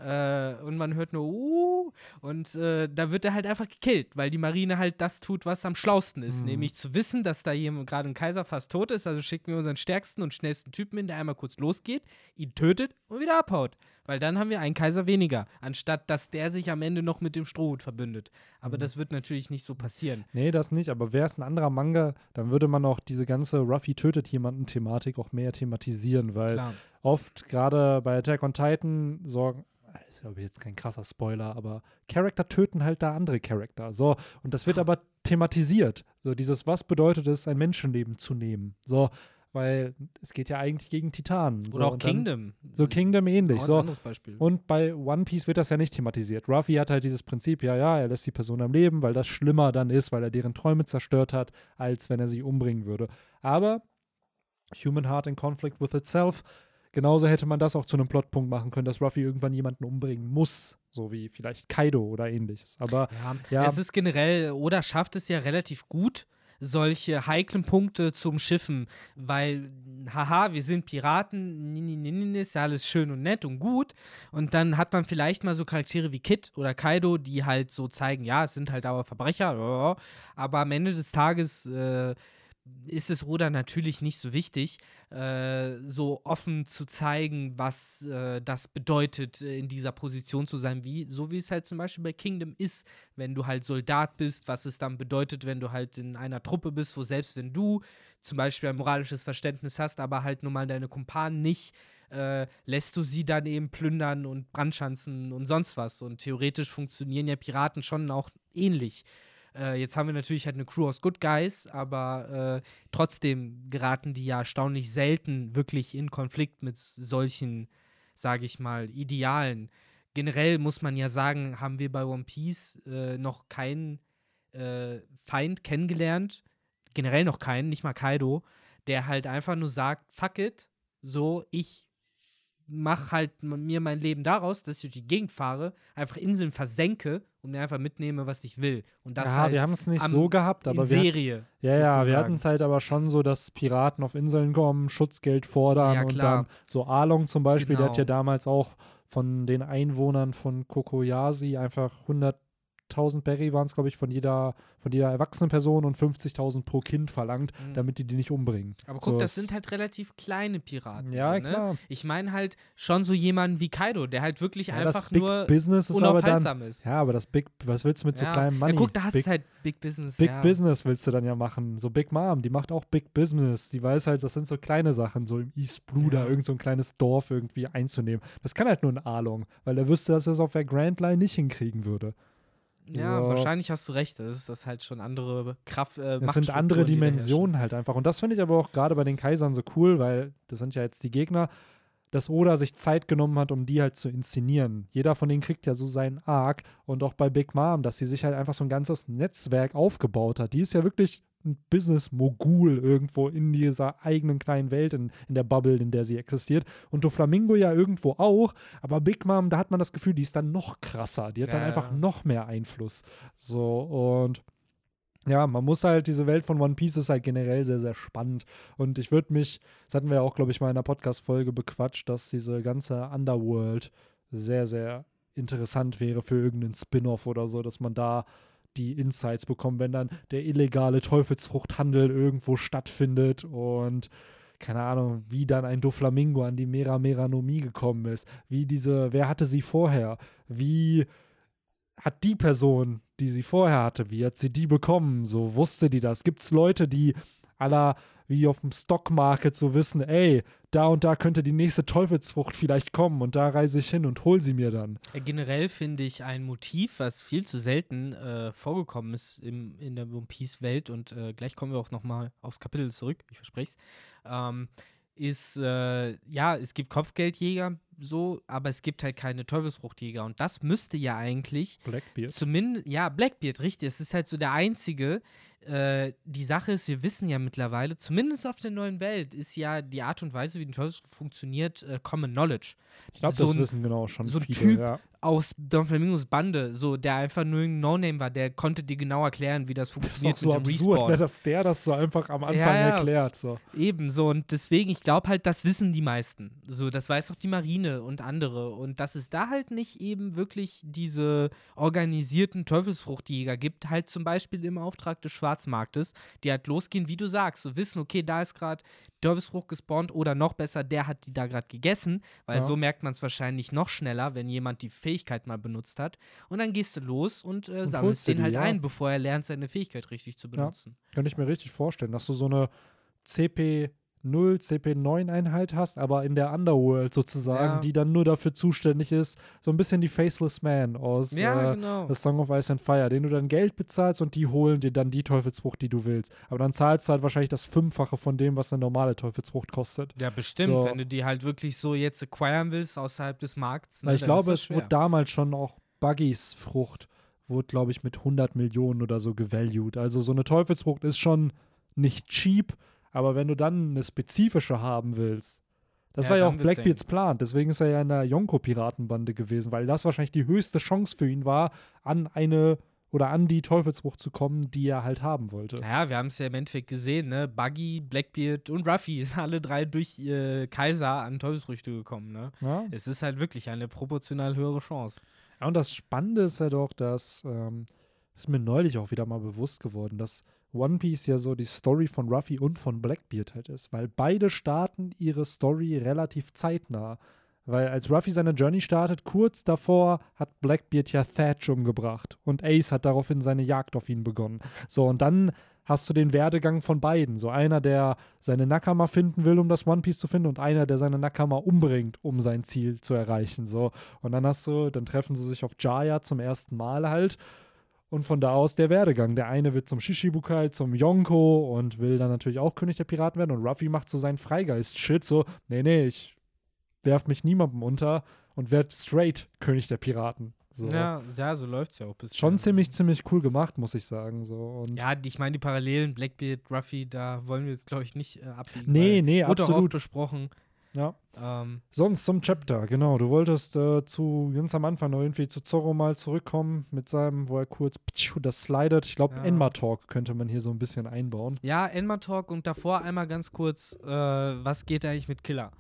B: Äh, und man hört nur, uh, und äh, da wird er halt einfach gekillt, weil die Marine halt das tut, was am schlausten ist, mhm. nämlich zu wissen, dass da jemand gerade ein Kaiser fast tot ist. Also schicken wir unseren stärksten und schnellsten Typen hin, der einmal kurz losgeht, ihn tötet und wieder abhaut. Weil dann haben wir einen Kaiser weniger, anstatt dass der sich am Ende noch mit dem Strohhut verbündet. Aber mhm. das wird natürlich nicht so passieren.
A: Nee, das nicht. Aber wäre es ein anderer Manga, dann würde man auch diese ganze Ruffy tötet jemanden Thematik auch mehr thematisieren, weil Klar. Oft gerade bei Attack on Titan sorgen ist glaube ich jetzt kein krasser Spoiler, aber Charakter töten halt da andere Charakter. So, und das wird aber thematisiert. So, dieses, was bedeutet es, ein Menschenleben zu nehmen? So, weil es geht ja eigentlich gegen Titanen.
B: Oder
A: so,
B: auch Kingdom.
A: so Kingdom ähnlich.
B: So. anderes Beispiel.
A: Und bei One Piece wird das ja nicht thematisiert. Ruffy hat halt dieses Prinzip, ja, ja, er lässt die Person am Leben, weil das schlimmer dann ist, weil er deren Träume zerstört hat, als wenn er sie umbringen würde. Aber Human Heart in Conflict with Itself Genauso hätte man das auch zu einem Plotpunkt machen können, dass Ruffy irgendwann jemanden umbringen muss, so wie vielleicht Kaido oder ähnliches. Aber
B: ja,
A: ja.
B: es ist generell, oder schafft es ja relativ gut, solche heiklen Punkte zum Schiffen, weil, haha, wir sind Piraten, ist ja alles schön und nett und gut. Und dann hat man vielleicht mal so Charaktere wie Kid oder Kaido, die halt so zeigen, ja, es sind halt aber Verbrecher, aber am Ende des Tages äh, ist es Oda natürlich nicht so wichtig, äh, so offen zu zeigen, was äh, das bedeutet, äh, in dieser Position zu sein, wie, so wie es halt zum Beispiel bei Kingdom ist, wenn du halt Soldat bist, was es dann bedeutet, wenn du halt in einer Truppe bist, wo selbst wenn du zum Beispiel ein moralisches Verständnis hast, aber halt nun mal deine Kumpanen nicht, äh, lässt du sie dann eben plündern und brandschanzen und sonst was. Und theoretisch funktionieren ja Piraten schon auch ähnlich. Äh, jetzt haben wir natürlich halt eine Crew aus Good Guys, aber äh, trotzdem geraten die ja erstaunlich selten wirklich in Konflikt mit solchen, sage ich mal, Idealen. Generell muss man ja sagen, haben wir bei One Piece äh, noch keinen äh, Feind kennengelernt, generell noch keinen, nicht mal Kaido, der halt einfach nur sagt, fuck it, so, ich mache halt mir mein Leben daraus, dass ich durch die Gegend fahre, einfach Inseln versenke und mir einfach mitnehme, was ich will. Und das
A: ja,
B: halt
A: wir haben es nicht
B: am-
A: so gehabt,
B: in
A: aber wir,
B: Serie.
A: ja, ja, wir hatten es halt aber schon so, dass Piraten auf Inseln kommen, Schutzgeld fordern
B: Ja,
A: und dann so Along zum Beispiel, der hat
B: Genau.
A: ja damals auch von den Einwohnern von Kokoyasi einfach 100.000 Berry waren es, glaube ich, von jeder, von jeder erwachsenen Person und 50.000 pro Kind verlangt,
B: Mhm.
A: damit die die nicht umbringen.
B: Aber guck,
A: so,
B: das sind halt relativ kleine Piraten.
A: Ja,
B: so, ne?
A: klar.
B: Ich meine halt schon so jemanden wie Kaido, der halt wirklich
A: Ja,
B: einfach
A: Big
B: nur
A: Business ist aber dann.
B: unaufhaltsam ist.
A: Ja, aber das Big, was willst du mit so
B: Ja.
A: kleinem Money?
B: Ja, guck, da hast du halt Big Business.
A: Big
B: ja.
A: Business willst du dann ja machen. So Big Mom, die macht auch Big Business. Die weiß halt, das sind so kleine Sachen, so im East Blue da irgend so ein kleines Dorf irgendwie einzunehmen. Das kann halt nur ein Along, weil er wüsste, dass er es auf der Grand Line nicht hinkriegen würde.
B: Ja,
A: So.
B: wahrscheinlich hast du recht. Das ist das halt schon andere Kraft. Äh,
A: Es sind andere. Dimensionen halt einfach. Und das finde ich aber auch gerade bei den Kaisern so cool, weil das sind ja jetzt die Gegner, dass Oda sich Zeit genommen hat, um die halt zu inszenieren. Jeder von denen kriegt ja so seinen Arc. Und auch bei Big Mom, dass sie sich halt einfach so ein ganzes Netzwerk aufgebaut hat. Die ist ja wirklich ein Business-Mogul irgendwo in dieser eigenen kleinen Welt, in, in der Bubble, in der sie existiert. Und Doflamingo ja irgendwo auch. Aber Big Mom, da hat man das Gefühl, die ist dann noch krasser. Die hat dann
B: Ja,
A: einfach
B: ja.
A: noch mehr Einfluss. So, und ja, man muss halt, diese Welt von One Piece ist halt generell sehr, sehr spannend. Und ich würde mich, das hatten wir ja auch, glaube ich, mal in einer Podcast-Folge bequatscht, dass diese ganze Underworld sehr, sehr interessant wäre für irgendeinen Spin-off oder so, dass man da die Insights bekommt, wenn dann der illegale Teufelsfruchthandel irgendwo stattfindet und keine Ahnung, wie dann ein Doflamingo an die Mera Meranomie gekommen ist, wie diese, wer hatte sie vorher, wie hat die Person, die sie vorher hatte, wie hat sie die bekommen? So wusste die das? Gibt es Leute, die aller wie auf dem Stockmarket so wissen, ey, da und da könnte die nächste Teufelsfrucht vielleicht kommen und da reise ich hin und hol sie mir dann.
B: Ja, generell finde ich ein Motiv, was viel zu selten äh, vorgekommen ist im, in der One Piece-Welt und äh, gleich kommen wir auch nochmal aufs Kapitel zurück, ich verspreche es, ähm, ist, äh, ja, es gibt Kopfgeldjäger so, aber es gibt halt keine Teufelsfruchtjäger und das müsste ja eigentlich
A: Blackbeard.
B: Zumindest, ja, Blackbeard, richtig. Es ist halt so der einzige. Äh, die Sache ist, wir wissen ja mittlerweile, zumindest auf der neuen Welt, ist ja die Art und Weise, wie die Teufelsfrucht funktioniert, äh, Common Knowledge.
A: Ich glaube,
B: so
A: das
B: ein-
A: wissen genau schon
B: so ein
A: viele.
B: Typ,
A: ja.
B: Aus Don Flamingos Bande, so, der einfach nur ein No-Name war, der konnte dir genau erklären, wie das
A: Das ist auch
B: funktioniert
A: so
B: mit dem
A: absurd,
B: Respawn.
A: ne, dass der das so einfach am Anfang
B: Ja, ja.
A: erklärt. So.
B: Ebenso und deswegen, ich glaube halt, das wissen die meisten. So, das weiß auch die Marine und andere. Und dass es da halt nicht eben wirklich diese organisierten Teufelsfruchtjäger gibt, halt zum Beispiel im Auftrag des Schwarzmarktes, die halt losgehen, wie du sagst, so wissen, okay, da ist gerade Teufelsfrucht gespawnt oder noch besser, der hat die da gerade gegessen, weil
A: Ja.
B: so merkt man es wahrscheinlich noch schneller, wenn jemand die Fähigkeit mal benutzt hat. Und dann gehst du los und, äh,
A: Und
B: sammelst den
A: die,
B: halt
A: ja.
B: ein, bevor er lernt, seine Fähigkeit richtig zu
A: Ja.
B: benutzen.
A: Könnte ich mir richtig vorstellen, dass du so eine CP0, CP9-Einheit hast, aber in der Underworld sozusagen,
B: Ja.
A: die dann nur dafür zuständig ist, so ein bisschen die Faceless Man aus
B: Ja,
A: äh,
B: genau.
A: The Song of Ice and Fire, den du dann Geld bezahlst und die holen dir dann die Teufelsfrucht, die du willst. Aber dann zahlst du halt wahrscheinlich das Fünffache von dem, was eine normale Teufelsfrucht kostet.
B: Ja, bestimmt,
A: So.
B: wenn du die halt wirklich so jetzt acquiren willst außerhalb des Markts. Ne,
A: ich glaube, es wurde damals schon auch Buggys Frucht, wurde, glaube ich, mit 100 Millionen oder so gevalued. Also so eine Teufelsfrucht ist schon nicht cheap, aber wenn du dann eine spezifische haben willst, das
B: Ja,
A: war ja auch Blackbeards Plan, deswegen ist er ja in der Yonko-Piratenbande gewesen, weil das wahrscheinlich die höchste Chance für ihn war, an eine oder an die Teufelsfrucht zu kommen, die er halt haben wollte.
B: Ja, wir haben es ja im Endeffekt gesehen, ne? Buggy, Blackbeard und Ruffy sind alle drei durch äh, Kaiser an Teufelsfrüchte gekommen, ne?
A: Ja?
B: Es ist halt wirklich eine proportional höhere Chance.
A: Ja, und das Spannende ist ja doch, dass, ähm, ist mir neulich auch wieder mal bewusst geworden, dass One Piece ja so die Story von Ruffy und von Blackbeard halt ist, weil beide starten ihre Story relativ zeitnah. Weil als Ruffy seine Journey startet, kurz davor hat Blackbeard ja Thatch umgebracht und Ace hat daraufhin seine Jagd auf ihn begonnen. So, und dann hast du den Werdegang von beiden. So einer, der seine Nakama finden will, um das One Piece zu finden, und einer, der seine Nakama umbringt, um sein Ziel zu erreichen. So. Und dann hast du, dann treffen sie sich auf Jaya zum ersten Mal halt. Und von da aus der Werdegang. Der eine wird zum Shishibukai, zum Yonko und will dann natürlich auch König der Piraten werden. Und Ruffy macht so seinen Freigeist-Shit. So, nee, nee, ich werf mich niemandem unter und werd straight König der Piraten. So.
B: Ja, ja, so läuft es ja auch bis
A: Schon ziemlich, ziemlich cool gemacht, muss ich sagen. So. Und
B: Ja, ich meine, die Parallelen, Blackbeard, Ruffy, da wollen wir jetzt, glaube ich, nicht äh, abbiegen.
A: Nee, nee,
B: wurde auch
A: absolut.
B: oft besprochen.
A: Ja.
B: Ähm,
A: Sonst zum Chapter, genau. Du wolltest äh, zu ganz am Anfang noch irgendwie zu Zorro mal zurückkommen mit seinem, wo er kurz ptschuh, das slidet. Ich glaube,
B: Ja.
A: Enma Talk könnte man hier so ein bisschen einbauen.
B: ja, Enma Talk und davor einmal ganz kurz, äh, was geht eigentlich mit Killer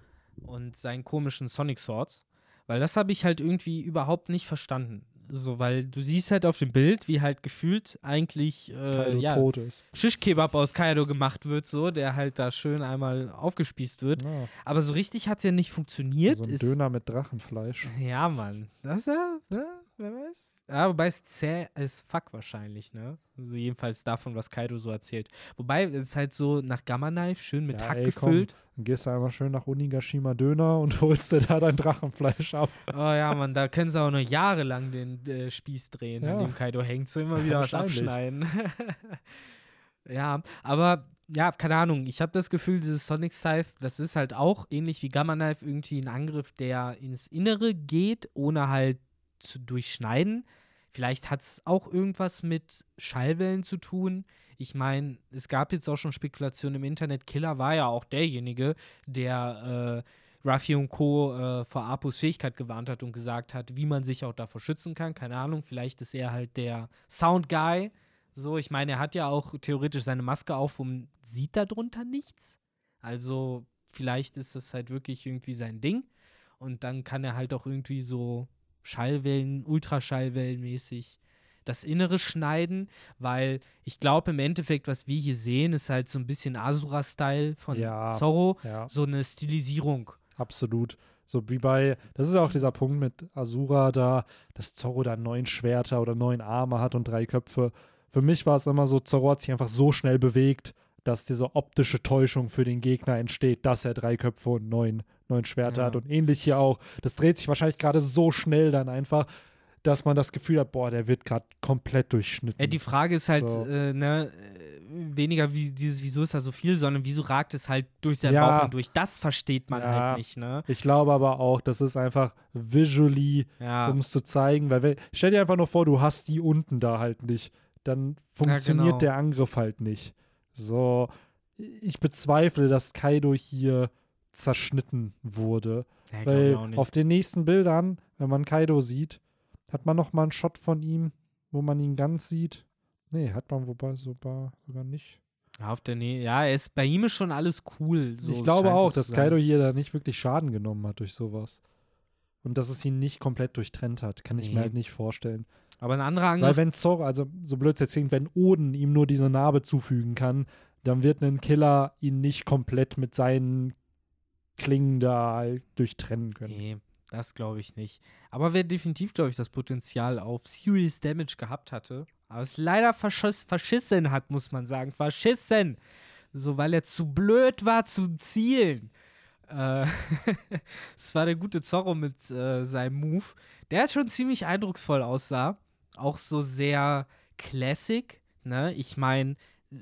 B: und seinen komischen Sonic Swords? Weil das habe ich halt irgendwie überhaupt nicht verstanden. So, weil du siehst halt auf dem Bild, wie halt gefühlt eigentlich äh, ja,
A: tot ist.
B: Shish-Kebab aus Kaido gemacht wird, so, der halt da schön einmal aufgespießt wird.
A: Ja,
B: Aber so richtig hat es ja nicht funktioniert.
A: so ein Döner mit Drachenfleisch.
B: Ja, Mann. Das ist ja, ne? Wer weiß. Ja, wobei es zäh ist fuck wahrscheinlich, ne? Also jedenfalls davon, was Kaido so erzählt. Wobei es ist halt so nach Gamma Knife schön mit
A: Ja,
B: Hack
A: ey, komm.
B: gefüllt.
A: Dann gehst du einmal schön nach Unigashima Döner und holst dir da dein Drachenfleisch ab.
B: Oh ja, Mann, da können sie auch noch jahrelang den äh, Spieß drehen,
A: Ja.
B: an dem Kaido hängt, so immer wieder was abschneiden. ja, aber ja, keine Ahnung. Ich habe das Gefühl, dieses Sonic Scythe, das ist halt auch ähnlich wie Gamma Knife irgendwie ein Angriff, der ins Innere geht, ohne halt zu durchschneiden. Vielleicht hat es auch irgendwas mit Schallwellen zu tun. Ich meine, es gab jetzt auch schon Spekulationen im Internet. Killer war ja auch derjenige, der äh, Ruffy und Co. Äh, vor Apos Fähigkeit gewarnt hat und gesagt hat, wie man sich auch davor schützen kann. Keine Ahnung, vielleicht ist er halt der Sound-Guy. So, ich meine, er hat ja auch theoretisch seine Maske auf und sieht darunter nichts. Also, vielleicht ist das halt wirklich irgendwie sein Ding. Und dann kann er halt auch irgendwie so Schallwellen, Ultraschallwellen mäßig das Innere schneiden, weil ich glaube im Endeffekt, was wir hier sehen, ist halt so ein bisschen Asura-Style von
A: Ja.
B: Zorro,
A: Ja,
B: so eine Stilisierung.
A: absolut. So wie bei, das ist ja auch dieser Punkt mit Asura da, dass Zorro da neun Schwerter oder neun Arme hat und drei Köpfe. Für mich war es immer so, Zorro hat sich einfach so schnell bewegt, dass diese optische Täuschung für den Gegner entsteht, dass er drei Köpfe und neun, neun Schwerter
B: Ja.
A: hat. Und ähnlich hier auch. Das dreht sich wahrscheinlich gerade so schnell dann einfach, dass man das Gefühl hat, boah, der wird gerade komplett durchschnitten.
B: Ja, die Frage ist halt,
A: So.
B: äh, ne, äh, weniger wie dieses, wieso ist da so viel, sondern wieso ragt es halt durch seinen
A: Ja.
B: Bauch hindurch. Das versteht man
A: Ja.
B: halt nicht, ne?
A: ich glaube aber auch, das ist einfach visually
B: Ja.
A: um es zu zeigen, weil wenn, stell dir einfach nur vor, du hast die unten da halt nicht, dann funktioniert
B: genau.
A: der Angriff halt nicht. So, ich bezweifle, dass Kaido hier zerschnitten wurde,
B: Ja,
A: weil
B: ich
A: auf den nächsten Bildern, wenn man Kaido sieht, hat man noch mal einen Shot von ihm, wo man ihn ganz sieht. Nee, hat man wobei sogar, sogar nicht.
B: Ja, auf der Nähe. Ja, er ist, bei ihm ist schon alles cool. So
A: ich glaube auch, dass. Kaido hier da nicht wirklich Schaden genommen hat durch sowas. Und dass es ihn nicht komplett durchtrennt hat, kann ich
B: Nee.
A: mir halt nicht vorstellen.
B: Aber ein anderer
A: Weil
B: Angriff.
A: wenn Zorro, also so blöd es jetzt klingt, wenn Oden ihm nur diese Narbe zufügen kann, dann wird ein Killer ihn nicht komplett mit seinen Klingen da halt durchtrennen können.
B: Nee, das glaube ich nicht. Aber wer definitiv, glaube ich, das Potenzial auf Serious Damage gehabt hatte, aber es leider verschiss, verschissen hat, muss man sagen. Verschissen! So, weil er zu blöd war zum Zielen. Äh, das war der gute Zorro mit äh, seinem Move, der schon ziemlich eindrucksvoll aussah. Auch so sehr classic, ne? Ich meine,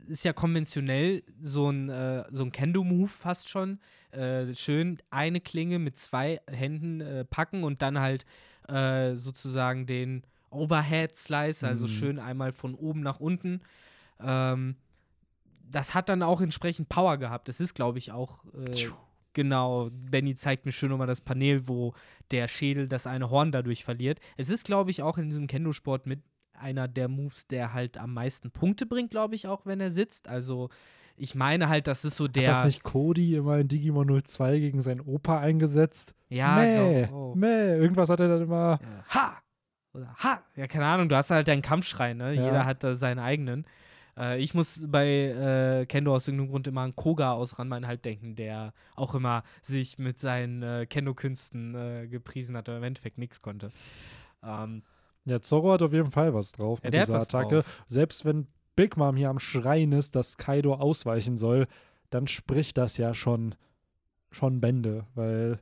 B: ist ja konventionell so ein, äh, so ein Kendo-Move fast schon. Äh, schön eine Klinge mit zwei Händen äh, packen und dann halt äh, sozusagen den Overhead-Slice, also
A: Mhm.
B: schön einmal von oben nach unten. Ähm, das hat dann auch entsprechend Power gehabt. Das ist, glaube ich, auch äh, genau. Benny zeigt mir schön nochmal das Panel, wo der Schädel das eine Horn dadurch verliert. Es ist, glaube ich, auch in diesem Kendo-Sport mit einer der Moves, der halt am meisten Punkte bringt, glaube ich, auch wenn er sitzt. Also ich meine halt, das ist so der.
A: Hat das nicht Cody immer in Digimon 02 gegen seinen Opa eingesetzt?
B: ja,
A: Mäh,
B: glaub, oh.
A: mäh. Irgendwas hat er dann immer.
B: Ja, ha! Oder ha! Ja, keine Ahnung, du hast halt deinen Kampfschrei, ne?
A: Ja.
B: Jeder hat da seinen eigenen. Äh, ich muss bei äh, Kendo aus irgendeinem Grund immer an Koga aus Ranman halt denken, der auch immer sich mit seinen äh, Kendo-Künsten äh, gepriesen hat, aber im Endeffekt nichts konnte. Ähm,
A: Ja, Zorro hat auf jeden Fall was drauf
B: Ja,
A: mit dieser Attacke.
B: drauf.
A: Selbst wenn Big Mom hier am Schreien ist, dass Kaido ausweichen soll, dann spricht das ja schon, schon Bände, weil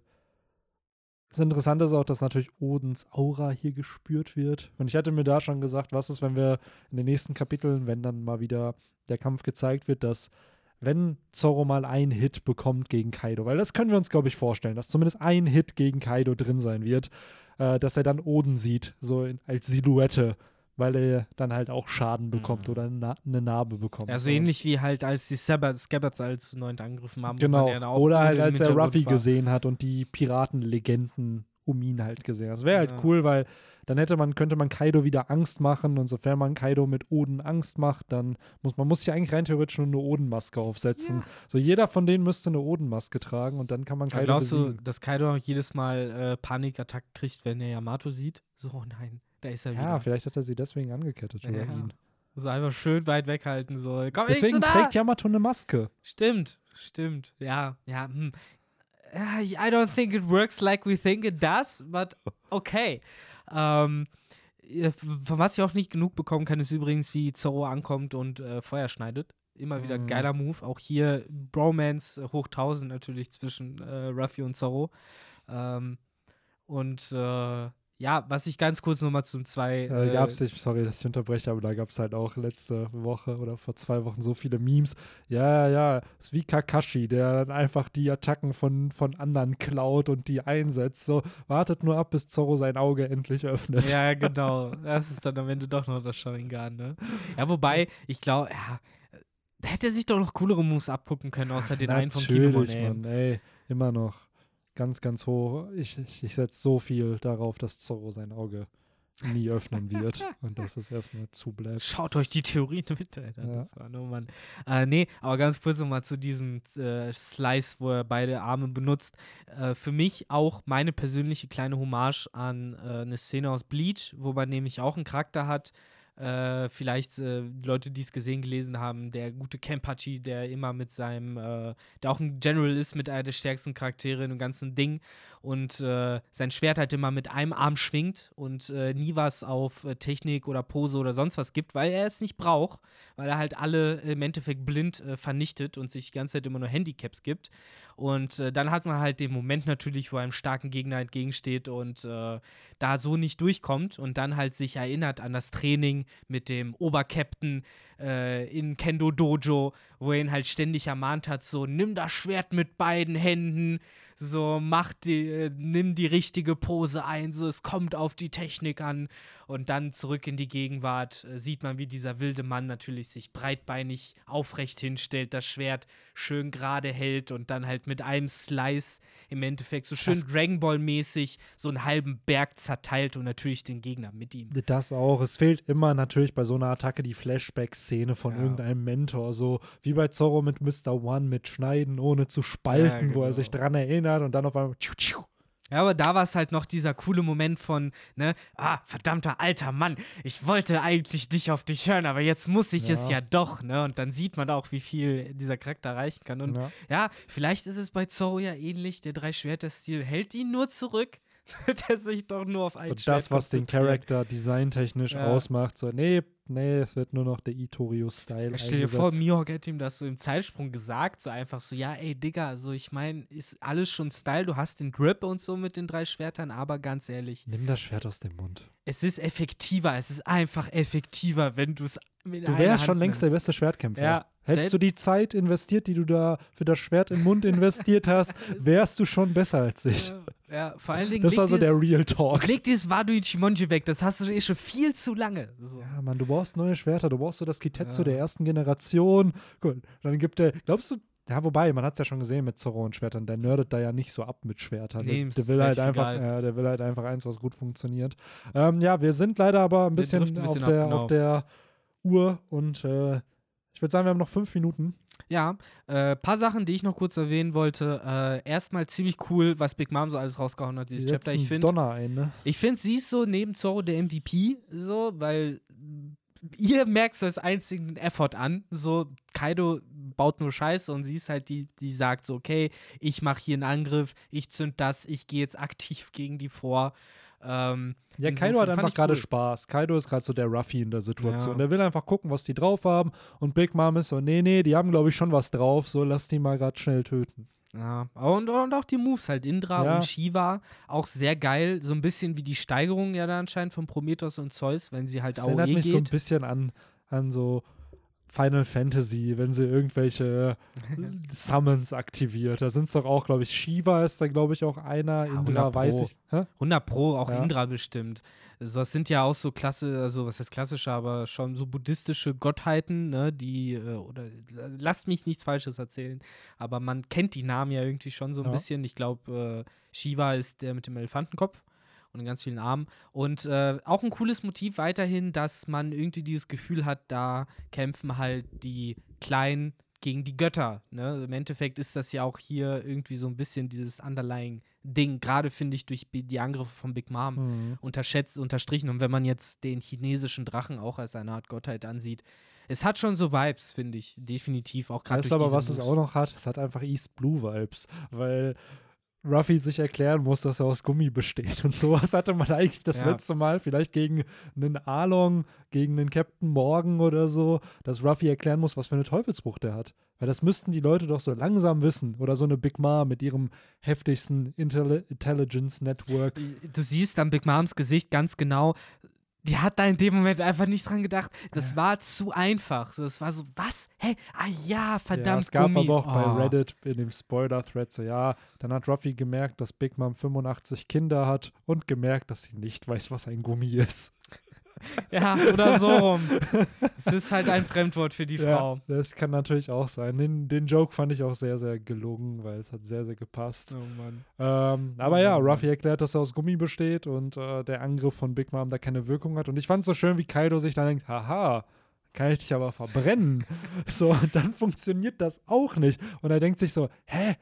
A: das Interessante ist auch, dass natürlich Odens Aura hier gespürt wird. Und ich hatte mir da schon gesagt, was ist, wenn wir in den nächsten Kapiteln, wenn dann mal wieder der Kampf gezeigt wird, dass wenn Zorro mal einen Hit bekommt gegen Kaido, weil das können wir uns, glaube ich, vorstellen, dass zumindest ein Hit gegen Kaido drin sein wird, äh, dass er dann Oden sieht, so in, als Silhouette weil er dann halt auch Schaden bekommt
B: Mhm.
A: oder eine, eine Narbe bekommt.
B: Ja, so
A: Und-
B: ähnlich wie halt, als die Scabbards, als neunten angegriffen haben.
A: Genau. Oder halt, als er Ruffy
B: war.
A: gesehen hat und die Piratenlegenden um ihn halt gesehen hat. Das wäre halt
B: Ja.
A: cool, weil dann hätte man, könnte man Kaido wieder Angst machen und sofern man Kaido mit Oden Angst macht, dann muss man muss ja eigentlich rein theoretisch nur eine Odenmaske aufsetzen.
B: Ja.
A: So jeder von denen müsste eine Odenmaske tragen und dann kann man Kaido
B: Glaubst du,
A: besiegen.
B: dass Kaido auch jedes Mal äh, Panikattacken kriegt, wenn er Yamato sieht? So, oh nein, da ist er
A: Ja,
B: wieder.
A: vielleicht hat er sie deswegen angekettet oder
B: Ja.
A: ihn.
B: So einfach schön weit weghalten, so. Komm
A: Deswegen trägt Yamato eine Maske.
B: Stimmt, stimmt. Ja, ja. Hm. I don't think it works like we think it does, but okay. Ähm, von was ich auch nicht genug bekommen kann, ist übrigens, wie Zorro ankommt und äh, Feuer schneidet. Immer wieder
A: Mhm.
B: geiler Move. Auch hier Bromance äh, hoch 1000 natürlich zwischen äh, Ruffy und Zorro. Ähm, und äh, ja, was ich ganz kurz nochmal zum zwei.
A: Äh, gab's nicht, sorry, dass ich unterbreche, aber da gab es halt auch letzte Woche oder vor zwei Wochen so viele Memes. Ja, ja, ist wie Kakashi, der dann einfach die Attacken von, von anderen klaut und die einsetzt. So, wartet nur ab, bis Zorro sein Auge endlich öffnet.
B: Ja, genau. Das ist dann am Ende doch noch das Sharingan, ne? Ja, wobei, ich glaube, ja, da hätte er sich doch noch coolere Moves abgucken können, außer den einen von Kinemon, ey.
A: Mann, ey, immer noch. Ganz, ganz hoch. Ich, ich, ich setze so viel darauf, dass Zorro sein Auge nie öffnen wird und dass es erstmal zubleibt.
B: Schaut euch die Theorien mit, Alter.
A: Ja.
B: Das war nur Mann. Äh, nee, aber ganz kurz nochmal zu diesem äh, Slice, wo er beide Arme benutzt. Äh, für mich auch meine persönliche kleine Hommage an äh, eine Szene aus Bleach, wo man nämlich auch einen Charakter hat. Äh, vielleicht äh, Leute, die es gesehen, gelesen haben, der gute Kenpachi, der immer mit seinem, äh, der auch ein General ist, mit einer der stärksten Charaktere im ganzen Ding und äh, sein Schwert halt immer mit einem Arm schwingt und äh, nie was auf äh, Technik oder Pose oder sonst was gibt, weil er es nicht braucht, weil er halt alle im Endeffekt blind äh, vernichtet und sich die ganze Zeit immer nur Handicaps gibt. Und äh, dann hat man halt den Moment natürlich, wo einem starken Gegner entgegensteht und äh, da so nicht durchkommt und dann halt sich erinnert an das Training mit dem Obercaptain äh, in Kendo Dojo, wo er ihn halt ständig ermahnt hat, so nimm das Schwert mit beiden Händen, so mach die, äh, nimm die richtige Pose ein, so es kommt auf die Technik an und dann zurück in die Gegenwart äh, sieht man, wie dieser wilde Mann natürlich sich breitbeinig aufrecht hinstellt, das Schwert schön gerade hält und dann halt mit einem Slice im Endeffekt so schön
A: Das-
B: Dragon Ball mäßig so einen halben Berg zerteilt und natürlich den Gegner mit ihm.
A: Das auch. Es fehlt immer natürlich bei so einer Attacke die Flashback-Szene von
B: Ja.
A: irgendeinem Mentor. So wie bei Zorro mit Mr. One, mit Schneiden ohne zu spalten,
B: Ja,
A: wo er
B: genau.
A: sich dran erinnert und dann auf einmal. Tschu, tschu.
B: Ja, aber da war es halt noch dieser coole Moment von, ne, ah, verdammter alter Mann, ich wollte eigentlich nicht auf dich hören, aber jetzt muss ich es
A: Ja.
B: ja doch, ne? Und dann sieht man auch, wie viel dieser Charakter erreichen kann. Und
A: Ja.
B: ja, vielleicht ist es bei Zorro ja ähnlich, der Drei-Schwerter-Stil hält ihn nur zurück, er sich doch nur auf ein
A: Und das, was den. Charakter designtechnisch
B: Ja.
A: ausmacht, so, nee, nee, es wird nur noch der Itorio-Style.
B: Ja, stell dir vor. Mihawk hätte ihm das so im Zeitsprung gesagt, so einfach so, ja, ey, Digga, so ich meine, ist alles schon Style, du hast den Grip und so mit den drei Schwertern, aber ganz ehrlich,
A: Nimm das Schwert aus dem Mund.
B: es ist effektiver, es ist einfach effektiver, wenn du es mit
A: Du wärst schon
B: Hand
A: längst der beste Schwertkämpfer.
B: Ja.
A: Hättest du die Zeit investiert, die du da für das Schwert im Mund investiert hast, wärst du schon besser als ich.
B: Ja, ja, vor allen Dingen
A: Das war so der Real Talk.
B: Leg dir das Wado Ichimonji weg, das hast du eh schon viel zu lange. So.
A: Ja, Mann, du brauchst neue Schwerter, du brauchst so das Kitetsu
B: Ja.
A: der ersten Generation. Gut, dann gibt er, glaubst du, ja, wobei, man hat es ja schon gesehen mit Zorro und Schwertern, der nerdet da ja nicht so ab mit Schwertern.
B: Nee,
A: der, der will halt einfach, ja, der will halt einfach eins, was gut funktioniert. Ähm, ja, wir sind leider aber ein bisschen,
B: ein bisschen
A: auf,
B: ab,
A: der,
B: genau.
A: auf der Uhr und äh, ich würde sagen, wir haben noch fünf Minuten.
B: Ja, äh, paar Sachen, die ich noch kurz erwähnen wollte. Äh, erstmal ziemlich cool, was Big Mom so alles rausgehauen hat, dieses
A: Jetzt
B: Chapter. Ich finde,
A: ne?
B: Ich finde, sie ist so neben Zorro der MVP, so, weil ihr merkt so als einzigen Effort an. So, Kaido baut nur Scheiße und sie ist halt die, die sagt so, okay, ich mache hier einen Angriff, ich zünd das, ich gehe jetzt aktiv gegen die vor. Ähm,
A: Ja, Kaido hat einfach gerade
B: cool.
A: Spaß. Kaido ist gerade so der Ruffy in der Situation.
B: Ja.
A: Der will einfach gucken, was die drauf haben. Und Big Mom ist so, nee, nee, die haben, glaube ich, schon was drauf. So, lass die mal gerade schnell töten.
B: Ja, und, und auch die Moves halt, Indra
A: Ja.
B: und Shiva, auch sehr geil. So ein bisschen wie die Steigerung ja da anscheinend von Prometheus und Zeus, wenn sie halt
A: Das
B: AOE
A: erinnert mich
B: geht.
A: so ein bisschen an, an so Final Fantasy, wenn sie irgendwelche Summons aktiviert. Da sind es doch auch, glaube ich, Shiva ist da, glaube ich, auch einer.
B: Ja,
A: Indra
B: 100
A: weiß
B: Pro.
A: ich. Hä?
B: 100 Pro, auch
A: Ja.
B: Indra bestimmt. So, das sind ja auch so klasse, also was heißt klassische, aber schon so buddhistische Gottheiten, ne, die, äh, oder lasst mich nichts Falsches erzählen, aber man kennt die Namen ja irgendwie schon so ein
A: Ja.
B: bisschen. Ich glaube, äh, Shiva ist der mit dem Elefantenkopf und ganz vielen Armen. Und äh, auch ein cooles Motiv weiterhin, dass man irgendwie dieses Gefühl hat, da kämpfen halt die Kleinen gegen die Götter. Ne? Im Endeffekt ist das ja auch hier irgendwie so ein bisschen dieses underlying Ding, gerade finde ich durch die Angriffe von Big Mom
A: Mhm.
B: unterschätzt, unterstrichen. Und wenn man jetzt den chinesischen Drachen auch als eine Art Gottheit ansieht, es hat schon so Vibes, finde ich, definitiv. Auch gerade
A: Weißt du aber, was es
B: Moves.
A: auch noch hat? Es hat einfach East Blue Vibes, weil Ruffy sich erklären muss, dass er aus Gummi besteht. Und sowas hatte man eigentlich das
B: Ja.
A: letzte Mal, vielleicht gegen einen Along, gegen einen Captain Morgan oder so, dass Ruffy erklären muss, was für eine Teufelsbruch der hat. Weil das müssten die Leute doch so langsam wissen. Oder so eine Big Ma mit ihrem heftigsten Intelli Intelligence Network.
B: Du siehst an Big Moms Gesicht ganz genau, die hat da in dem Moment einfach nicht dran gedacht. Das war zu einfach. So, es war so, was? Hä? Ah ja, verdammt.
A: ja, es gab
B: Gummi.
A: aber auch
B: Oh.
A: bei Reddit in dem Spoiler-Thread so, ja, dann hat Ruffy gemerkt, dass Big Mom 85 Kinder hat und gemerkt, dass sie nicht weiß, was ein Gummi ist.
B: Ja, oder so rum. es ist halt ein Fremdwort für die Frau.
A: Ja, das kann natürlich auch sein. Den, den Joke fand ich auch sehr, sehr gelungen, weil es hat sehr, sehr gepasst.
B: Oh Mann.
A: Ähm, aber ja,
B: Oh Mann.
A: Ruffy erklärt, dass er aus Gummi besteht und äh, der Angriff von Big Mom da keine Wirkung hat. Und ich fand es so schön, wie Kaido sich dann denkt, haha, kann ich dich aber verbrennen. so, und dann funktioniert das auch nicht. Und er denkt sich so, hä?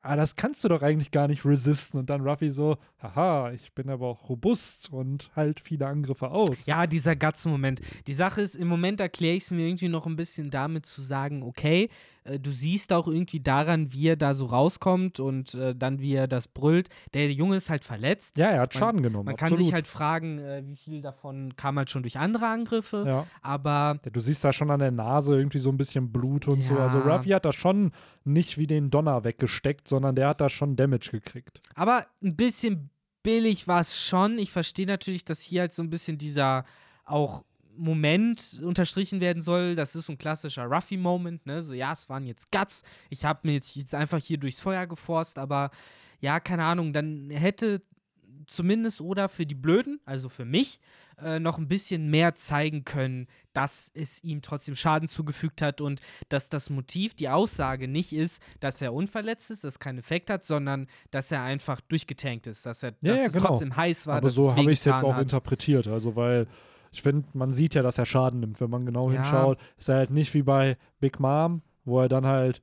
A: Ah, das kannst du doch eigentlich gar nicht resisten. Und dann Ruffy so, haha, ich bin aber auch robust und halt viele Angriffe aus.
B: Ja, dieser Guts-Moment. Die Sache ist, im Moment erkläre ich es mir irgendwie noch ein bisschen damit zu sagen, okay, äh, du siehst auch irgendwie daran, wie er da so rauskommt und äh, dann, wie er das brüllt. Der Junge ist halt verletzt.
A: Ja, er hat
B: Man-
A: Schaden genommen.
B: Man kann
A: absolut.
B: sich halt fragen, äh, wie viel davon kam halt schon durch andere Angriffe.
A: Ja.
B: Aber
A: Ja, Du siehst da schon an der Nase irgendwie so ein bisschen Blut und so. Also
B: Ja.
A: Ruffy hat da schon nicht wie den Donner weggesteckt, sondern der hat da schon Damage gekriegt.
B: Aber ein bisschen billig war es schon. Ich verstehe natürlich, dass hier halt so ein bisschen dieser auch Moment unterstrichen werden soll. Das ist so ein klassischer Ruffy-Moment, ne? So, ja, es waren jetzt Guts. Ich habe mir jetzt, jetzt einfach hier durchs Feuer geforst, aber ja, keine Ahnung, dann hätte zumindest oder für die Blöden, also für mich, äh, noch ein bisschen mehr zeigen können, dass es ihm trotzdem Schaden zugefügt hat und dass das Motiv, die Aussage nicht ist, dass er unverletzt ist, dass es keinen Effekt hat, sondern dass er einfach durchgetankt ist, dass er
A: Ja,
B: dass
A: ja, genau.
B: trotzdem heiß war.
A: Aber so habe ich es jetzt auch
B: hat.
A: interpretiert. Also, weil ich finde, man sieht ja, dass er Schaden nimmt. Wenn man genau
B: Ja.
A: hinschaut, ist er halt nicht wie bei Big Mom, wo er dann halt.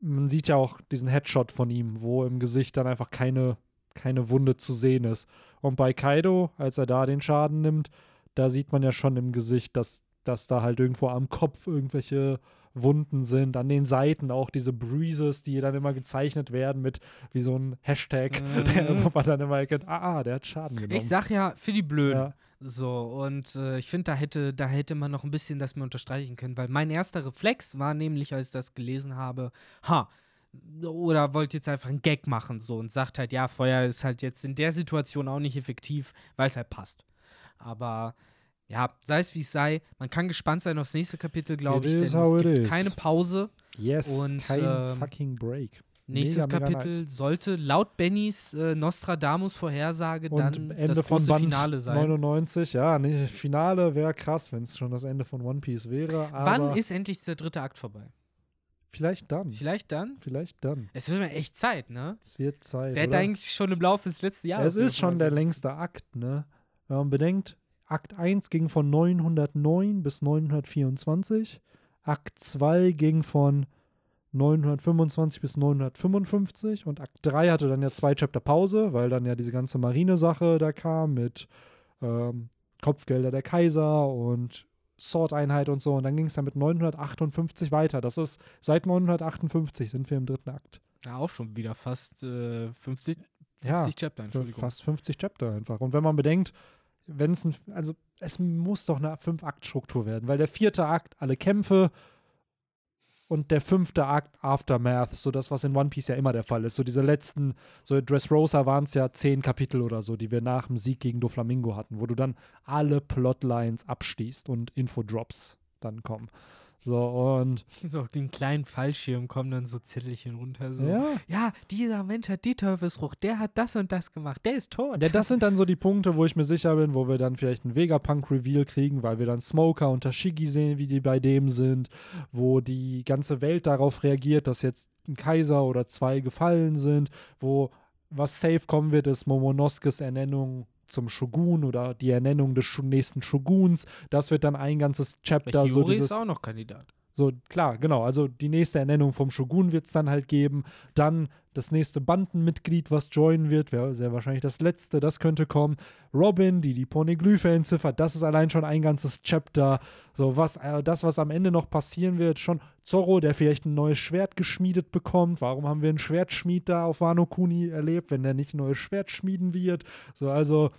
A: Man sieht ja auch diesen Headshot von ihm, wo im Gesicht dann einfach keine, keine Wunde zu sehen ist. Und bei Kaido, als er da den Schaden nimmt, da sieht man ja schon im Gesicht, dass, dass da halt irgendwo am Kopf irgendwelche Wunden sind, an den Seiten auch diese Bruises, die dann immer gezeichnet werden mit wie so ein Hashtag, der,
B: Mhm.
A: wo man dann immer erkennt, ah, ah, der hat Schaden genommen.
B: Ich sag ja, für die Blöden.
A: Ja.
B: So, und äh, ich finde, da hätte, da hätte man noch ein bisschen das mir unterstreichen können, weil mein erster Reflex war nämlich, als ich das gelesen habe, ha, oder wollt jetzt einfach einen Gag machen, so, und sagt halt, ja, Feuer ist halt jetzt in der Situation auch nicht effektiv, weil es halt passt. Aber ja, sei es wie es sei, man kann gespannt sein aufs nächste Kapitel, glaube ich, denn es gibt
A: is.
B: keine Pause.
A: Yes,
B: Und,
A: kein
B: ähm,
A: fucking Break.
B: Nächstes
A: Mega, mega
B: Kapitel
A: nice.
B: sollte laut Bennys äh, Nostradamus-Vorhersage dann
A: Ende
B: das
A: von
B: große
A: Band
B: Finale sein.
A: 99, ja, nee, Finale wäre krass, wenn es schon das Ende von One Piece wäre.
B: Wann ist endlich der dritte Akt vorbei?
A: Vielleicht dann.
B: Vielleicht dann?
A: Vielleicht dann.
B: Es wird mir echt Zeit, ne?
A: Es wird Zeit.
B: Der hätte eigentlich schon im Laufe des letzten Jahres.
A: es ist schon der längste Akt, ne? Wenn man bedenkt, Akt 1 ging von 909 bis 924. Akt 2 ging von 925 bis 955 und Akt 3 hatte dann ja zwei Chapter Pause, weil dann ja diese ganze Marine-Sache da kam mit ähm, Kopfgelder der Kaiser und Sword-Einheit und so. Und dann ging es dann mit 958 weiter. Das ist seit 958 sind wir im dritten Akt.
B: Ja, auch schon wieder fast äh, 50, 50
A: Ja,
B: Chapter,
A: fast 50 Chapter einfach. Und wenn man bedenkt, wenn es ein, also es muss doch eine Fünf-Akt-Struktur werden, weil der vierte Akt alle Kämpfe und der fünfte Akt Aftermath, so das, was in One Piece ja immer der Fall ist. So diese letzten, so Dressrosa waren es ja zehn Kapitel oder so, die wir nach dem Sieg gegen Doflamingo hatten, wo du dann alle Plotlines abstießt und Infodrops dann kommen. So, und.
B: So auf den kleinen Fallschirm kommen dann so Zettelchen runter. So.
A: Ja.
B: ja, dieser Mensch hat die Teufelsfrucht, der hat das und das gemacht, der ist tot.
A: Ja, das sind dann so die Punkte, wo ich mir sicher bin, wo wir dann vielleicht einen Vegapunk-Reveal kriegen, weil wir dann Smoker und Tashigi sehen, wie die bei dem sind, wo die ganze Welt darauf reagiert, dass jetzt ein Kaiser oder zwei gefallen sind, wo was safe kommen wird, ist Momonoskes Ernennung zum Shogun oder die Ernennung des nächsten Shoguns. Das wird dann ein ganzes Chapter. So
B: Hiyori
A: dieses,
B: ist auch noch Kandidat.
A: So, klar, genau. Also die nächste Ernennung vom Shogun wird es dann halt geben. Dann das nächste Bandenmitglied, was joinen wird, wäre sehr wahrscheinlich das letzte, das könnte kommen. Robin, die die Poneglyphe entziffert, das ist allein schon ein ganzes Chapter. So, was, äh, das, was am Ende noch passieren wird, schon Zorro, der vielleicht ein neues Schwert geschmiedet bekommt. Warum haben wir einen Schwertschmied da auf Wano Kuni erlebt, wenn der nicht ein neues Schwert schmieden wird? So, also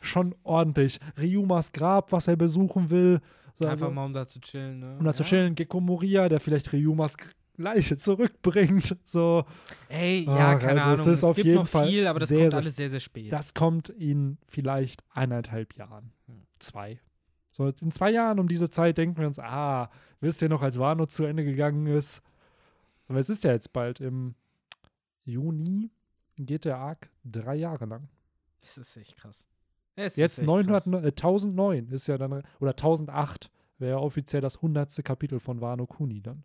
A: schon ordentlich. Ryumas Grab, was er besuchen will. So,
B: Einfach
A: also,
B: mal, um da zu chillen. Ne?
A: um da zu
B: Ja.
A: chillen, Gecko Moria, der vielleicht Ryumas Leiche zurückbringt. So,
B: Ey, ja,
A: Ach,
B: keine
A: also es
B: Ahnung.
A: ist auf
B: gibt
A: jeden
B: noch
A: Fall
B: viel, aber das
A: sehr,
B: kommt alles sehr, sehr spät.
A: das kommt in vielleicht eineinhalb Jahren.
B: Hm.
A: Zwei. So, in zwei Jahren um diese Zeit denken wir uns, ah, wisst ihr noch, als Wano zu Ende gegangen ist? Aber es ist ja jetzt bald im Juni geht der Arc drei Jahre lang.
B: das ist echt krass. Es
A: Jetzt
B: echt
A: 900,
B: krass.
A: äh, 1009 ist ja dann, oder 1008 wäre ja offiziell das 100. Kapitel von Wano Kuni dann.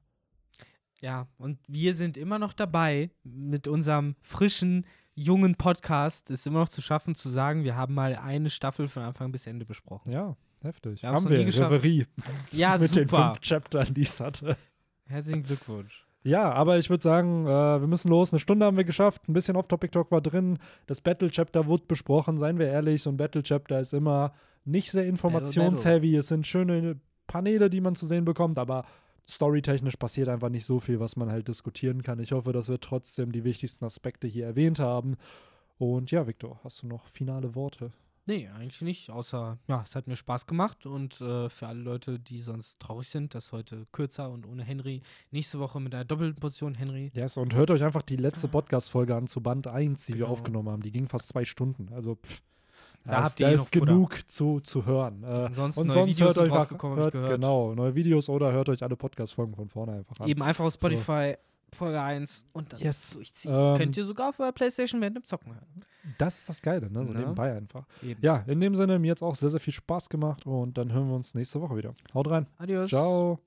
B: Ja, und wir sind immer noch dabei mit unserem frischen, jungen Podcast. Es ist immer noch zu schaffen, zu sagen, wir haben mal eine Staffel von Anfang bis Ende besprochen.
A: Ja, heftig.
B: Wir
A: Haben wir. Reverie
B: Ja,
A: mit den
B: super.
A: fünf Chaptern, die es hatte.
B: Herzlichen Glückwunsch.
A: Ja, aber ich würde sagen, äh, wir müssen los. Eine Stunde haben wir geschafft. Ein bisschen Off-Topic-Talk war drin. Das Battle-Chapter wurde besprochen. Seien wir ehrlich, so ein Battle-Chapter ist immer nicht sehr informationsheavy. Es sind schöne Paneele, die man zu sehen bekommt, aber storytechnisch passiert einfach nicht so viel, was man halt diskutieren kann. Ich hoffe, dass wir trotzdem die wichtigsten Aspekte hier erwähnt haben. Und ja, Victor, hast du noch finale Worte?
B: Nee, eigentlich nicht, außer, ja, es hat mir Spaß gemacht und äh, für alle Leute, die sonst traurig sind, dass heute kürzer und ohne Henry, nächste Woche mit einer doppelten Portion Henry.
A: Yes, und hört euch einfach die letzte Podcast-Folge an zu Band 1, die wir
B: Genau.
A: aufgenommen haben. Die ging fast zwei Stunden. Also, pff,
B: Da
A: ist,
B: habt ihr
A: da
B: eh
A: ist
B: Futter.
A: genug zu, zu hören. Äh,
B: Ansonsten
A: und
B: neue
A: sonst
B: Videos
A: hört euch einfach, hört,
B: gehört.
A: genau, neue Videos oder hört euch alle Podcast-Folgen von vorne einfach an.
B: Eben einfach auf Spotify Folge 1 und dann
A: Yes.
B: durchziehen.
A: Ähm,
B: Könnt ihr sogar auf eurer Playstation während dem Zocken hören.
A: Das ist das Geile, ne? So
B: Ne?
A: nebenbei einfach.
B: Eben.
A: Ja, in dem Sinne, mir hat es auch sehr, sehr viel Spaß gemacht und dann hören wir uns nächste Woche wieder. Haut rein.
B: Adios.
A: Ciao.